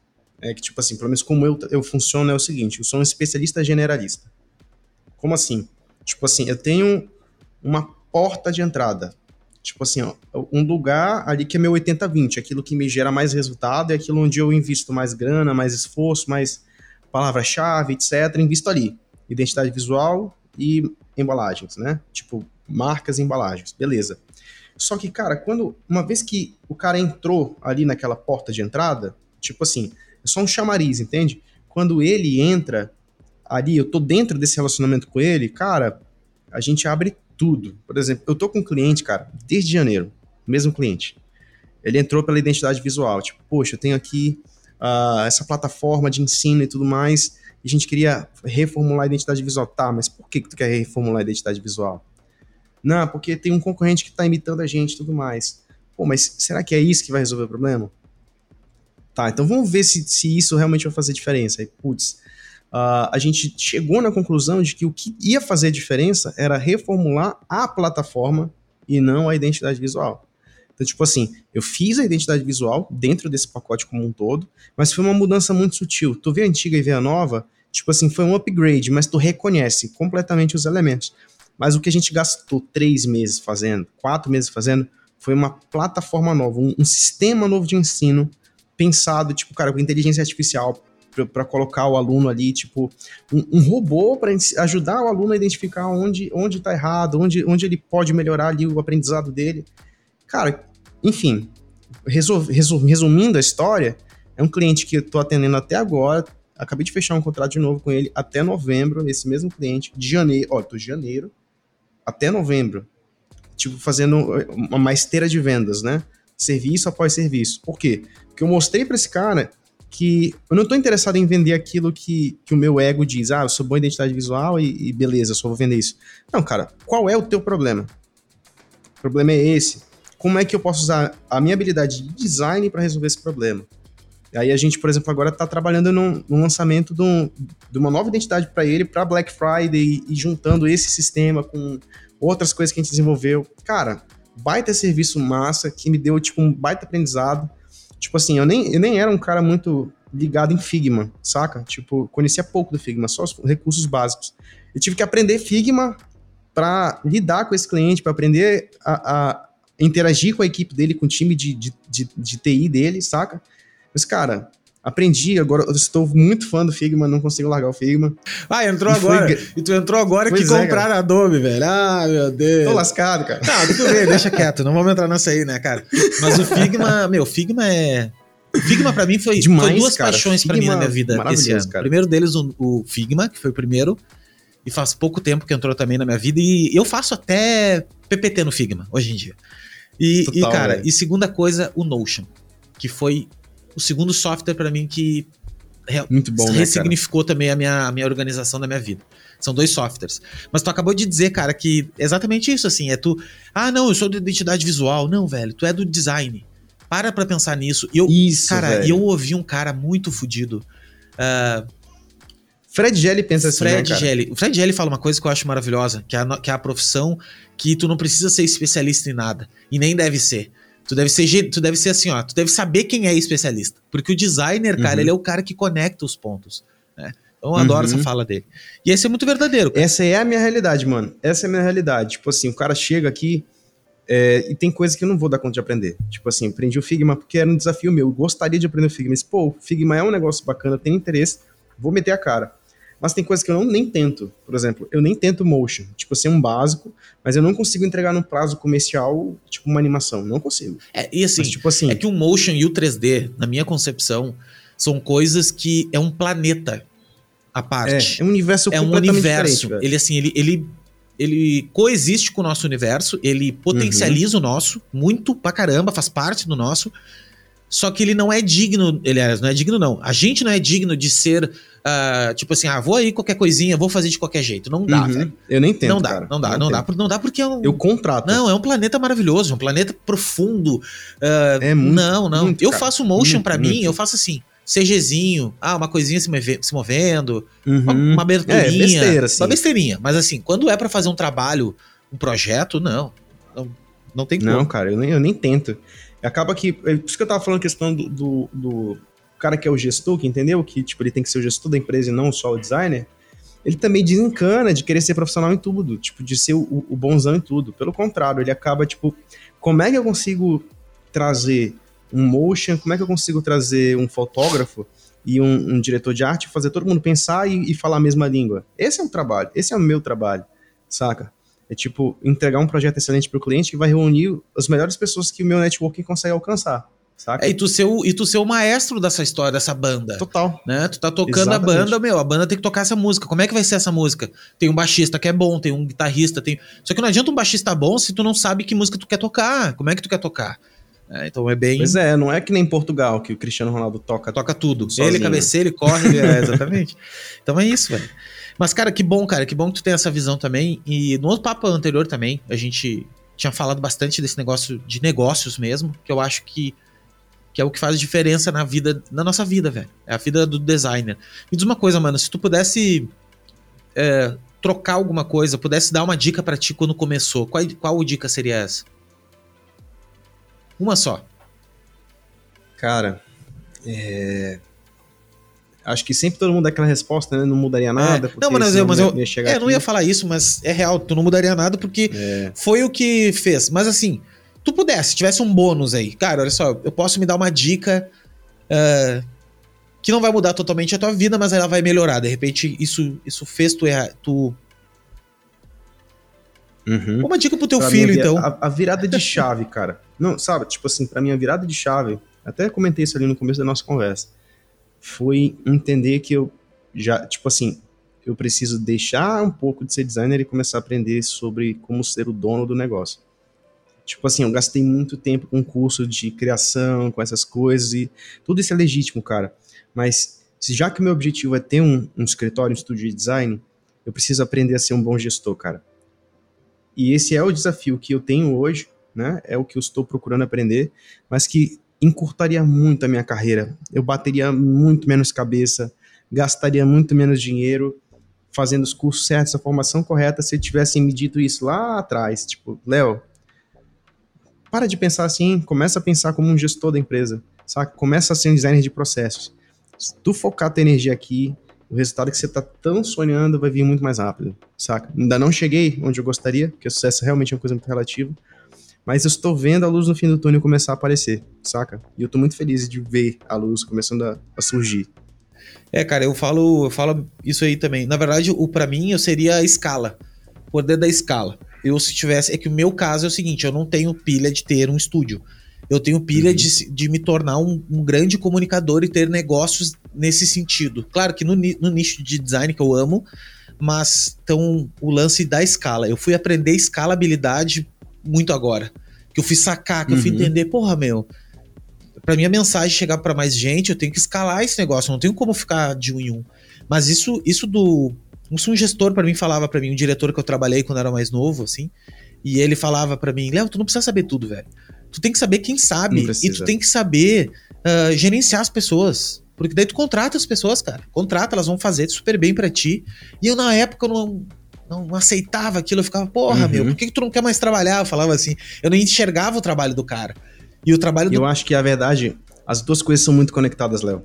é que, tipo assim, pelo menos como eu, eu funciono é o seguinte, eu sou um especialista generalista. Como assim? Tipo assim, eu tenho uma porta de entrada. Tipo assim, ó, um lugar ali que é meu 80-20, aquilo que me gera mais resultado, é aquilo onde eu invisto mais grana, mais esforço, mais palavra-chave, etc., invisto ali identidade visual e embalagens, né? Tipo, marcas e embalagens, beleza. Só que, cara, quando uma vez que o cara entrou ali naquela porta de entrada, tipo assim, é só um chamariz, entende? Quando ele entra ali, eu tô dentro desse relacionamento com ele, cara, a gente abre tudo. Por exemplo, eu tô com um cliente, cara, desde janeiro, mesmo cliente. Ele entrou pela identidade visual, tipo, poxa, eu tenho aqui uh, essa plataforma de ensino e tudo mais, e a gente queria reformular a identidade visual. Tá, mas por que, que tu quer reformular a identidade visual? Não, porque tem um concorrente que está imitando a gente e tudo mais. Pô, mas será que é isso que vai resolver o problema? Tá, então vamos ver se, se isso realmente vai fazer diferença. Aí, putz, uh, a gente chegou na conclusão de que o que ia fazer diferença era reformular a plataforma e não a identidade visual. Então, tipo assim, eu fiz a identidade visual dentro desse pacote como um todo, mas foi uma mudança muito sutil. Tu vê a antiga e vê a nova, tipo assim, foi um upgrade, mas tu reconhece completamente os elementos. Mas o que a gente gastou três meses fazendo, quatro meses fazendo, foi uma plataforma nova, um, um sistema novo de ensino pensado, tipo, cara, com inteligência artificial para colocar o aluno ali, tipo, um, um robô para ajudar o aluno a identificar onde onde está errado, onde, onde ele pode melhorar ali o aprendizado dele. Cara, enfim, resumindo a história, é um cliente que eu tô atendendo até agora, acabei de fechar um contrato de novo com ele até novembro, esse mesmo cliente, de janeiro, ó, tô de janeiro até novembro, tipo, fazendo uma esteira de vendas, né? Serviço após serviço. Por quê? Porque eu mostrei para esse cara que eu não tô interessado em vender aquilo que, que o meu ego diz, ah, eu sou boa identidade visual e, e beleza, eu só vou vender isso. Não, cara, qual é o teu problema? O problema é esse como é que eu posso usar a minha habilidade de design para resolver esse problema? E aí a gente, por exemplo, agora está trabalhando no, no lançamento de, um, de, uma nova identidade para ele para Black Friday e, juntando esse sistema com outras coisas que a gente desenvolveu. Cara, baita serviço massa que me deu tipo um baita aprendizado. Tipo assim, eu nem, eu nem era um cara muito ligado em Figma, saca? Tipo, conhecia pouco do Figma, só os recursos básicos. Eu tive que aprender Figma para lidar com esse cliente, para aprender a, a interagir com a equipe dele, com o time de, de, de, de TI dele, saca? Mas, cara, aprendi, agora eu estou muito fã do Figma, não consigo largar o Figma. Ah, entrou e agora. Foi... E tu entrou agora pois que é, compraram a Adobe, velho. Ah, meu Deus. Tô lascado, cara. Não, tudo bem, deixa quieto, não vamos entrar nessa aí, né, cara? Mas o Figma, meu, Figma é. Figma pra mim foi, Demais, foi duas cara. paixões pra mim na minha vida esse ano. Cara. Primeiro deles, o, o Figma, que foi o primeiro, e faz pouco tempo que entrou também na minha vida, e eu faço até PPT no Figma, hoje em dia. E, Total, e cara, véio. e segunda coisa, o Notion, que foi o segundo software para mim que Muito bom, né, ressignificou né, também a minha, a minha organização da minha vida. São dois softwares. Mas tu acabou de dizer, cara, que exatamente isso, assim, é tu. Ah, não, eu sou de identidade visual. Não, velho, tu é do design. Para pra pensar nisso. Eu, isso, cara, velho. eu ouvi um cara muito fodido. Uh, Fred Gelli pensa assim, Fred né, Gelli. O Fred Gelli fala uma coisa que eu acho maravilhosa, que é, a, que é a profissão que tu não precisa ser especialista em nada. E nem deve ser. Tu deve ser, tu deve ser assim, ó. Tu deve saber quem é especialista. Porque o designer, cara, uhum. ele é o cara que conecta os pontos. Né? Então eu adoro uhum. essa fala dele. E esse é muito verdadeiro. Cara. Essa é a minha realidade, mano. Essa é a minha realidade. Tipo assim, o cara chega aqui é, e tem coisas que eu não vou dar conta de aprender. Tipo assim, aprendi o Figma porque era um desafio meu. Eu gostaria de aprender o Figma. Mas, pô, o Figma é um negócio bacana, tem interesse, vou meter a cara. Mas tem coisas que eu não, nem tento. Por exemplo, eu nem tento motion. Tipo assim, um básico, mas eu não consigo entregar num prazo comercial, tipo uma animação. Não consigo. É, e assim, mas, tipo assim, é que o motion e o 3D, na minha concepção, são coisas que é um planeta à parte. É, é um universo É um universo. Ele assim, ele, ele ele coexiste com o nosso universo, ele potencializa uhum. o nosso muito pra caramba, faz parte do nosso. Só que ele não é digno, ele é, não é digno não. A gente não é digno de ser Uh, tipo assim, ah, vou aí qualquer coisinha, vou fazer de qualquer jeito. Não dá, uhum. velho. Eu nem tento, Não dá, cara. não dá, não, não dá, não dá porque é um... Eu contrato. Não, é um planeta maravilhoso, um planeta profundo. Uh, é muito, Não, não. Muito, eu cara. faço motion para mim, eu faço assim, CGzinho, ah, uma coisinha se, se movendo, uhum. uma, uma aberturinha, é, besteira, assim. uma besteirinha. Mas assim, quando é para fazer um trabalho, um projeto, não. Não, não tem como. Não, cara, eu nem, eu nem tento. Acaba que. É por isso que eu tava falando a questão do, do, do cara que é o gestor, que entendeu que tipo, ele tem que ser o gestor da empresa e não só o designer, ele também desencana de querer ser profissional em tudo, tipo, de ser o, o bonzão em tudo. Pelo contrário, ele acaba, tipo, como é que eu consigo trazer um motion, como é que eu consigo trazer um fotógrafo e um, um diretor de arte, fazer todo mundo pensar e, e, falar a mesma língua. Esse é o trabalho, esse é o meu trabalho, saca? É tipo, entregar um projeto excelente para o cliente que vai reunir as melhores pessoas que o meu networking consegue alcançar. Saca? É, e, tu ser o, e tu ser o maestro dessa história, dessa banda. Total. Né? Tu tá tocando Exatamente. a banda, meu, a banda tem que tocar essa música. Como é que vai ser essa música? Tem um baixista que é bom, tem um guitarrista, tem. Só que não adianta um baixista bom se tu não sabe que música tu quer tocar. Como é que tu quer tocar? É, então é bem. Pois é, não é que nem Portugal, que o Cristiano Ronaldo toca. Toca tudo. Sozinho. Ele cabeceia, ele corre, ele... é, exatamente. Então é isso, velho. Mas, cara, que bom, cara, que bom que tu tem essa visão também. E no outro papo anterior também, a gente tinha falado bastante desse negócio de negócios mesmo, que eu acho que, que é o que faz diferença na vida, na nossa vida, velho. É a vida do designer. Me diz uma coisa, mano, se tu pudesse é, trocar alguma coisa, pudesse dar uma dica para ti quando começou, qual, qual dica seria essa? Uma só. Cara, é... acho que sempre todo mundo dá aquela resposta, né? Não mudaria nada. É. Não, mas eu, mas eu, ia chegar é, eu não aqui. ia falar isso, mas é real, tu não mudaria nada porque É, foi o que fez. Mas assim, tu pudesse, tivesse um bônus aí, cara, olha só, eu posso me dar uma dica é, que não vai mudar totalmente a tua vida, mas ela vai melhorar. De repente, isso, isso fez tu errar. Tu... uhum. Uma dica pro teu Pra filho, mim, a- então. A, a virada de chave, cara. Não, sabe, tipo assim, pra mim a virada de chave, até comentei isso ali no começo da nossa conversa, foi entender que eu já, tipo assim, eu preciso deixar um pouco de ser designer e começar a aprender sobre como ser o dono do negócio. Tipo assim, eu gastei muito tempo com curso de criação, com essas coisas, e tudo isso é legítimo, cara. Mas se já que o meu objetivo é ter um, um escritório, um estúdio de design, eu preciso aprender a ser um bom gestor, cara. E esse é o desafio que eu tenho hoje, né? É o que eu estou procurando aprender, mas que encurtaria muito a minha carreira. Eu bateria muito menos cabeça, gastaria muito menos dinheiro fazendo os cursos certos, a formação correta, se tivessem me dito isso lá atrás. Tipo, Léo, para de pensar assim, começa a pensar como um gestor da empresa, saca? Começa a ser um designer de processos. Se tu focar tua energia aqui, o resultado que você tá tão sonhando vai vir muito mais rápido, saca? Ainda não cheguei onde eu gostaria, porque o sucesso realmente é uma coisa muito relativa, mas eu estou vendo a luz no fim do túnel começar a aparecer, saca? E eu tô muito feliz de ver a luz começando a, a surgir. É, cara, eu falo, eu falo isso aí também. Na verdade, o para mim eu seria a escala. O poder da escala. Eu se tivesse, é que o meu caso é o seguinte, eu não tenho pilha de ter um estúdio. Eu tenho pilha Uhum. de, de me tornar um, um grande comunicador e ter negócios nesse sentido. Claro que no, no nicho de design que eu amo, mas então o lance da escala. Eu fui aprender escalabilidade muito agora. Que eu fui sacar, que eu fui Uhum. entender, porra, meu. Pra minha mensagem chegar pra mais gente, eu tenho que escalar esse negócio. Eu não tenho como ficar de um em um. Mas isso, isso do. Isso um gestor pra mim falava pra mim, um diretor que eu trabalhei quando era mais novo, assim. E ele falava pra mim, Léo, tu não precisa saber tudo, velho. Tu tem que saber quem sabe. E tu tem que saber ah, gerenciar as pessoas. Porque daí tu contrata as pessoas, cara. Contrata, elas vão fazer super bem pra ti. E eu, na época, eu não, não aceitava aquilo. Eu ficava, porra, Uhum. meu, por que, que tu não quer mais trabalhar? Eu falava assim. Eu não enxergava o trabalho do cara. E o trabalho do. eu acho que a verdade, as duas coisas são muito conectadas, Léo.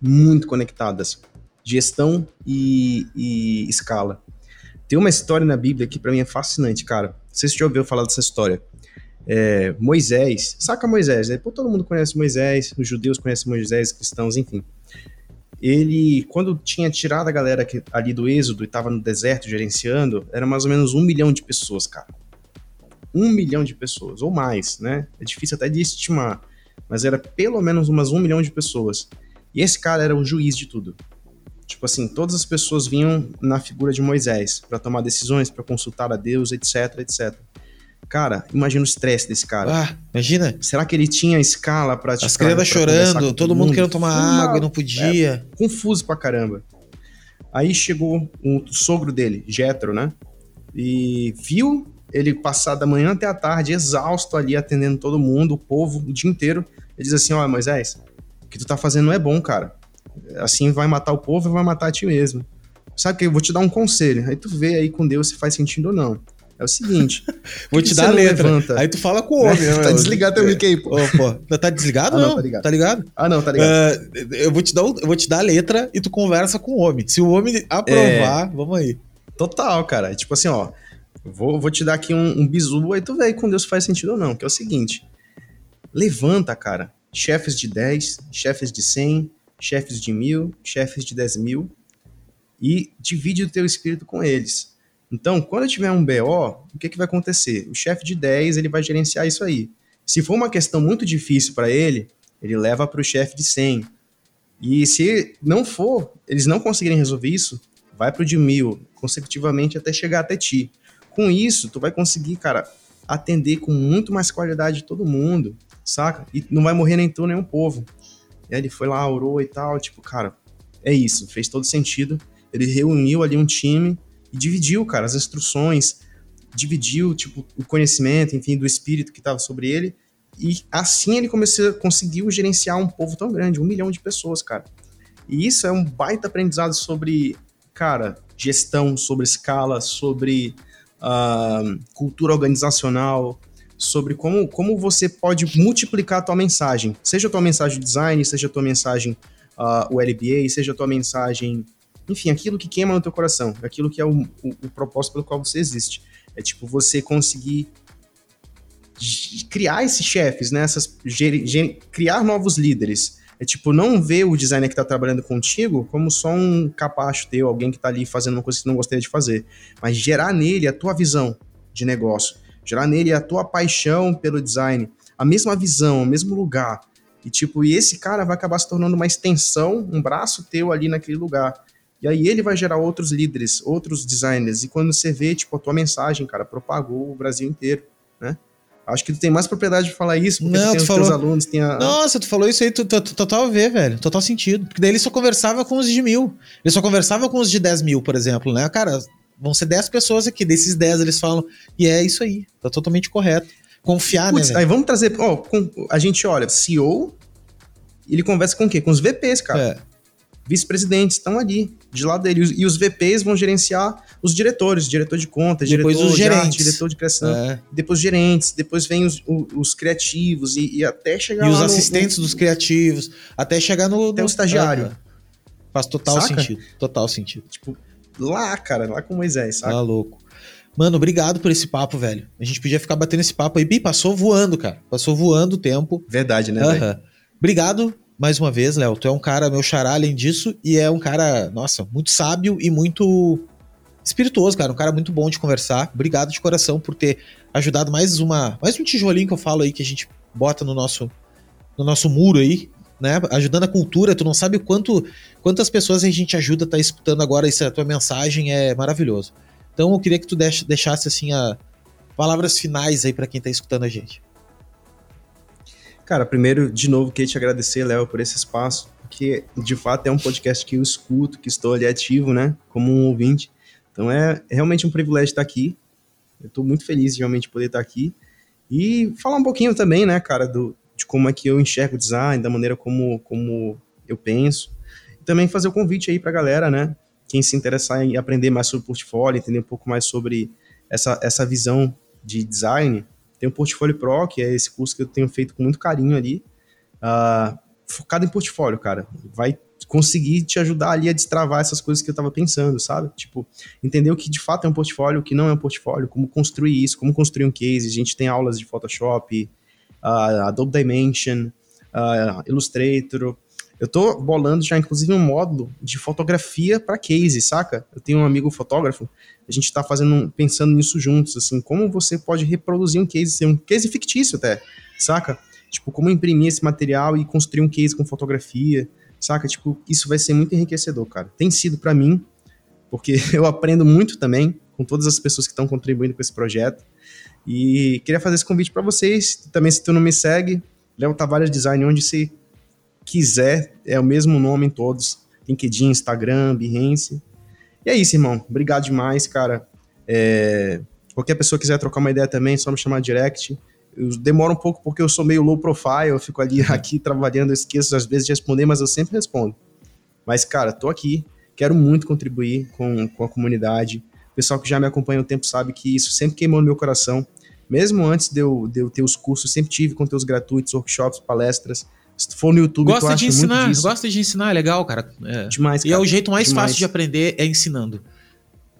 Muito conectadas. Gestão e, e escala. Tem uma história na Bíblia que pra mim é fascinante, cara. Não sei se você já ouviu falar dessa história. É, Moisés, saca Moisés, né? Pô, todo mundo conhece Moisés, os judeus conhecem Moisés, os cristãos, enfim. Ele, quando tinha tirado a galera que- ali do Êxodo e tava no deserto gerenciando, era mais ou menos um milhão de pessoas, cara. Um milhão de pessoas, ou mais, né? É difícil até de estimar, mas era pelo menos umas um milhão de pessoas. E esse cara era o juiz de tudo. Tipo assim, todas as pessoas vinham na figura de Moisés para tomar decisões, para consultar a Deus, etc, etc. Cara, imagina o estresse desse cara. Ah, imagina. Será que ele tinha escala pra As crianças chorando, com todo mundo querendo tomar Uma- água e não podia. confuso pra caramba. Aí chegou o sogro dele, Jetro, né? E viu ele passar da manhã até a tarde, exausto ali, atendendo todo mundo, o povo, o dia inteiro. Ele diz assim: Ó, Moisés, o que tu tá fazendo não é bom, cara. Assim vai matar o povo e vai matar a ti mesmo. Sabe que eu vou te dar um conselho. Aí tu vê aí com Deus se faz sentido ou não. É o seguinte. Vou te dar a letra. levanta? Aí tu fala com o homem, né? tá meu? desligado teu mic aí, pô. Ô, pô, tá desligado? Ah, não, não, tá ligado. Tá ligado? Ah, não, tá ligado. Ah, eu, vou te dar, eu vou te dar a letra e tu conversa com o homem. Se o homem aprovar, vamos aí. Total, cara. Tipo assim, ó. Vou, vou te dar aqui um, um bizu, aí tu vê aí com Deus faz sentido ou não. Que é o seguinte: levanta, cara. Chefes de 10, chefes de 100, chefes de mil, chefes de 10 mil e divide o teu espírito com eles. Então, quando tiver um BO, o que, que vai acontecer? O chefe de 10 ele vai gerenciar isso aí. Se for uma questão muito difícil para ele, ele leva para o chefe de 100. E se não for, eles não conseguirem resolver isso, vai pro de mil, consecutivamente até chegar até ti. Com isso, tu vai conseguir, cara, atender com muito mais qualidade todo mundo, saca? E não vai morrer nem tu, nem o povo. E aí ele foi lá, orou e tal, tipo, cara, é isso, fez todo sentido. Ele reuniu ali um time e dividiu, cara, as instruções, dividiu, tipo, o conhecimento, enfim, do espírito que estava sobre ele. E assim ele começou, conseguiu gerenciar um povo tão grande, um milhão de pessoas, cara. E isso é um baita aprendizado sobre, cara, gestão, sobre escala, sobre uh, cultura organizacional, sobre como, como você pode multiplicar a tua mensagem. Seja a tua mensagem design, seja a tua mensagem uh, o LBA, seja a tua mensagem, enfim, aquilo que queima no teu coração, aquilo que é o, o, o propósito pelo qual você existe. É tipo você conseguir criar esses chefes, né? Essas, criar novos líderes. É tipo, não ver o designer que está trabalhando contigo como só um capacho teu, alguém que está ali fazendo uma coisa que não gostaria de fazer, mas gerar nele a tua visão de negócio gerar nele a tua paixão pelo design, a mesma visão, o mesmo lugar. E tipo, e esse cara vai acabar se tornando uma extensão, um braço teu ali naquele lugar. E aí ele vai gerar outros líderes, outros designers. E quando você vê, tipo, a tua mensagem, cara, propagou o Brasil inteiro, né? Acho que tu tem mais propriedade de falar isso, porque não, tu tem tu os falou... teus alunos, tem a... Nossa, tu falou isso aí, tu, tu, tu, total a ver, velho. Total sentido. Porque daí ele só conversava com os de mil. Ele só conversava com os de 10 mil, por exemplo, né? Cara, vão ser 10 pessoas aqui. Desses 10 eles falam, e é isso aí, tá totalmente correto. Confiar, Puts, né? Aí vamos trazer, ó, com, a gente olha, CEO, ele conversa com o quê? Com os VPs, cara. É. Vice-presidentes estão ali, de lado dele. E os VPs vão gerenciar os diretores, diretor de contas, Depois diretor os de gerentes. arte, diretor de criação, É. depois gerentes, depois vem os, os, os criativos e, e até chegar E os assistentes no- dos criativos, até chegar no. Até no o estagiário. É, faz total Saca? sentido. Total sentido. Tipo, lá, cara, lá com Moisés, sabe? Tá louco. Mano, obrigado por esse papo, velho. A gente podia ficar batendo esse papo aí. Bi, passou voando, cara. Passou voando o tempo. Verdade, né. Obrigado mais uma vez, Léo. Tu é um cara, meu xará, além disso, e é um cara, nossa, muito sábio e muito espirituoso, cara. Um cara muito bom de conversar. Obrigado de coração por ter ajudado mais uma, mais um tijolinho que eu falo aí que a gente bota no nosso, no nosso muro aí, né? Ajudando a cultura. Tu não sabe quanto, quantas pessoas a gente ajuda tá escutando agora isso, a tua mensagem é maravilhoso. Então eu queria que tu deix- deixasse assim a palavras finais aí pra quem tá escutando a gente. Cara, primeiro, de novo, queria te agradecer, Léo, por esse espaço, porque de fato é um podcast que eu escuto, que estou ali ativo, né, como um ouvinte. Então é realmente um privilégio estar aqui. Eu estou muito feliz de realmente poder estar aqui e falar um pouquinho também, né, cara, do, de como é que eu enxergo o design, da maneira como, como eu penso. E também fazer o convite aí para a galera, né, quem se interessar em aprender mais sobre portfólio, entender um pouco mais sobre essa, essa visão de design, tem o Portfólio Pro, que é esse curso que eu tenho feito com muito carinho ali, ah, focado em portfólio, cara. Vai conseguir te ajudar ali a destravar essas coisas que eu tava pensando, sabe? Tipo, entender o que de fato é um portfólio, o que não é um portfólio, como construir isso, como construir um case. A gente tem aulas de Photoshop, ah, Adobe Dimension, ah, Illustrator. Eu tô bolando já, inclusive, um módulo de fotografia para case, saca? Eu tenho um amigo fotógrafo, a gente tá fazendo, pensando nisso juntos, assim, como você pode reproduzir um case, ser um case fictício até, saca? Tipo, como imprimir esse material e construir um case com fotografia, saca? Tipo, isso vai ser muito enriquecedor, cara. Tem sido para mim, porque eu aprendo muito também com todas as pessoas que estão contribuindo com esse projeto. E queria fazer esse convite para vocês. Também, se tu não me segue, Léo Tavares Design, onde você quiser, é o mesmo nome em todos. LinkedIn, Instagram, Behance. E é isso, irmão. Obrigado demais, cara. É, Qualquer pessoa quiser trocar uma ideia também, é só me chamar direct. Eu demoro um pouco porque eu sou meio low profile, eu fico ali aqui trabalhando, eu esqueço às vezes de responder, mas eu sempre respondo. Mas, cara, tô aqui, quero muito contribuir com, com a comunidade. O pessoal que já me acompanha um tempo sabe que isso sempre queimou no meu coração. Mesmo antes de eu, de eu ter os cursos, sempre tive conteúdos gratuitos, workshops, palestras. Se tu for no YouTube, tu Gosta de ensinar, gosta de ensinar, é legal, cara. É. Demais, E é cara. o jeito mais demais. fácil de aprender é ensinando.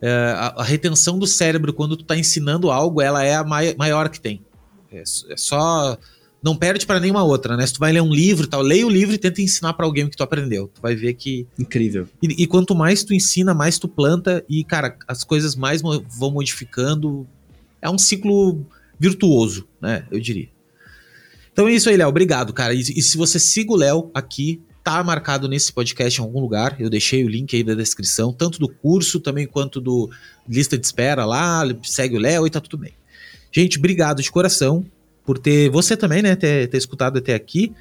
É, a, a retenção do cérebro quando tu tá ensinando algo, ela é a mai- maior que tem. É, é só não perde para nenhuma outra, né? Se tu vai ler um livro e tal, leia o livro e tenta ensinar para alguém o que tu aprendeu. Tu vai ver que Incrível. e, e quanto mais tu ensina, mais tu planta e cara, as coisas mais mo- vão modificando. É um ciclo virtuoso, né? Eu diria. Então é isso aí, Léo. Obrigado, cara. E, e se você siga o Léo aqui, tá marcado nesse podcast em algum lugar. Eu deixei o link aí da descrição, tanto do curso também quanto do lista de espera lá. Segue o Léo e tá tudo bem. Gente, obrigado de coração. por ter você também, né, ter, ter escutado até aqui.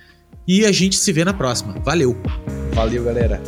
E a gente se vê na próxima. Valeu! Valeu, galera!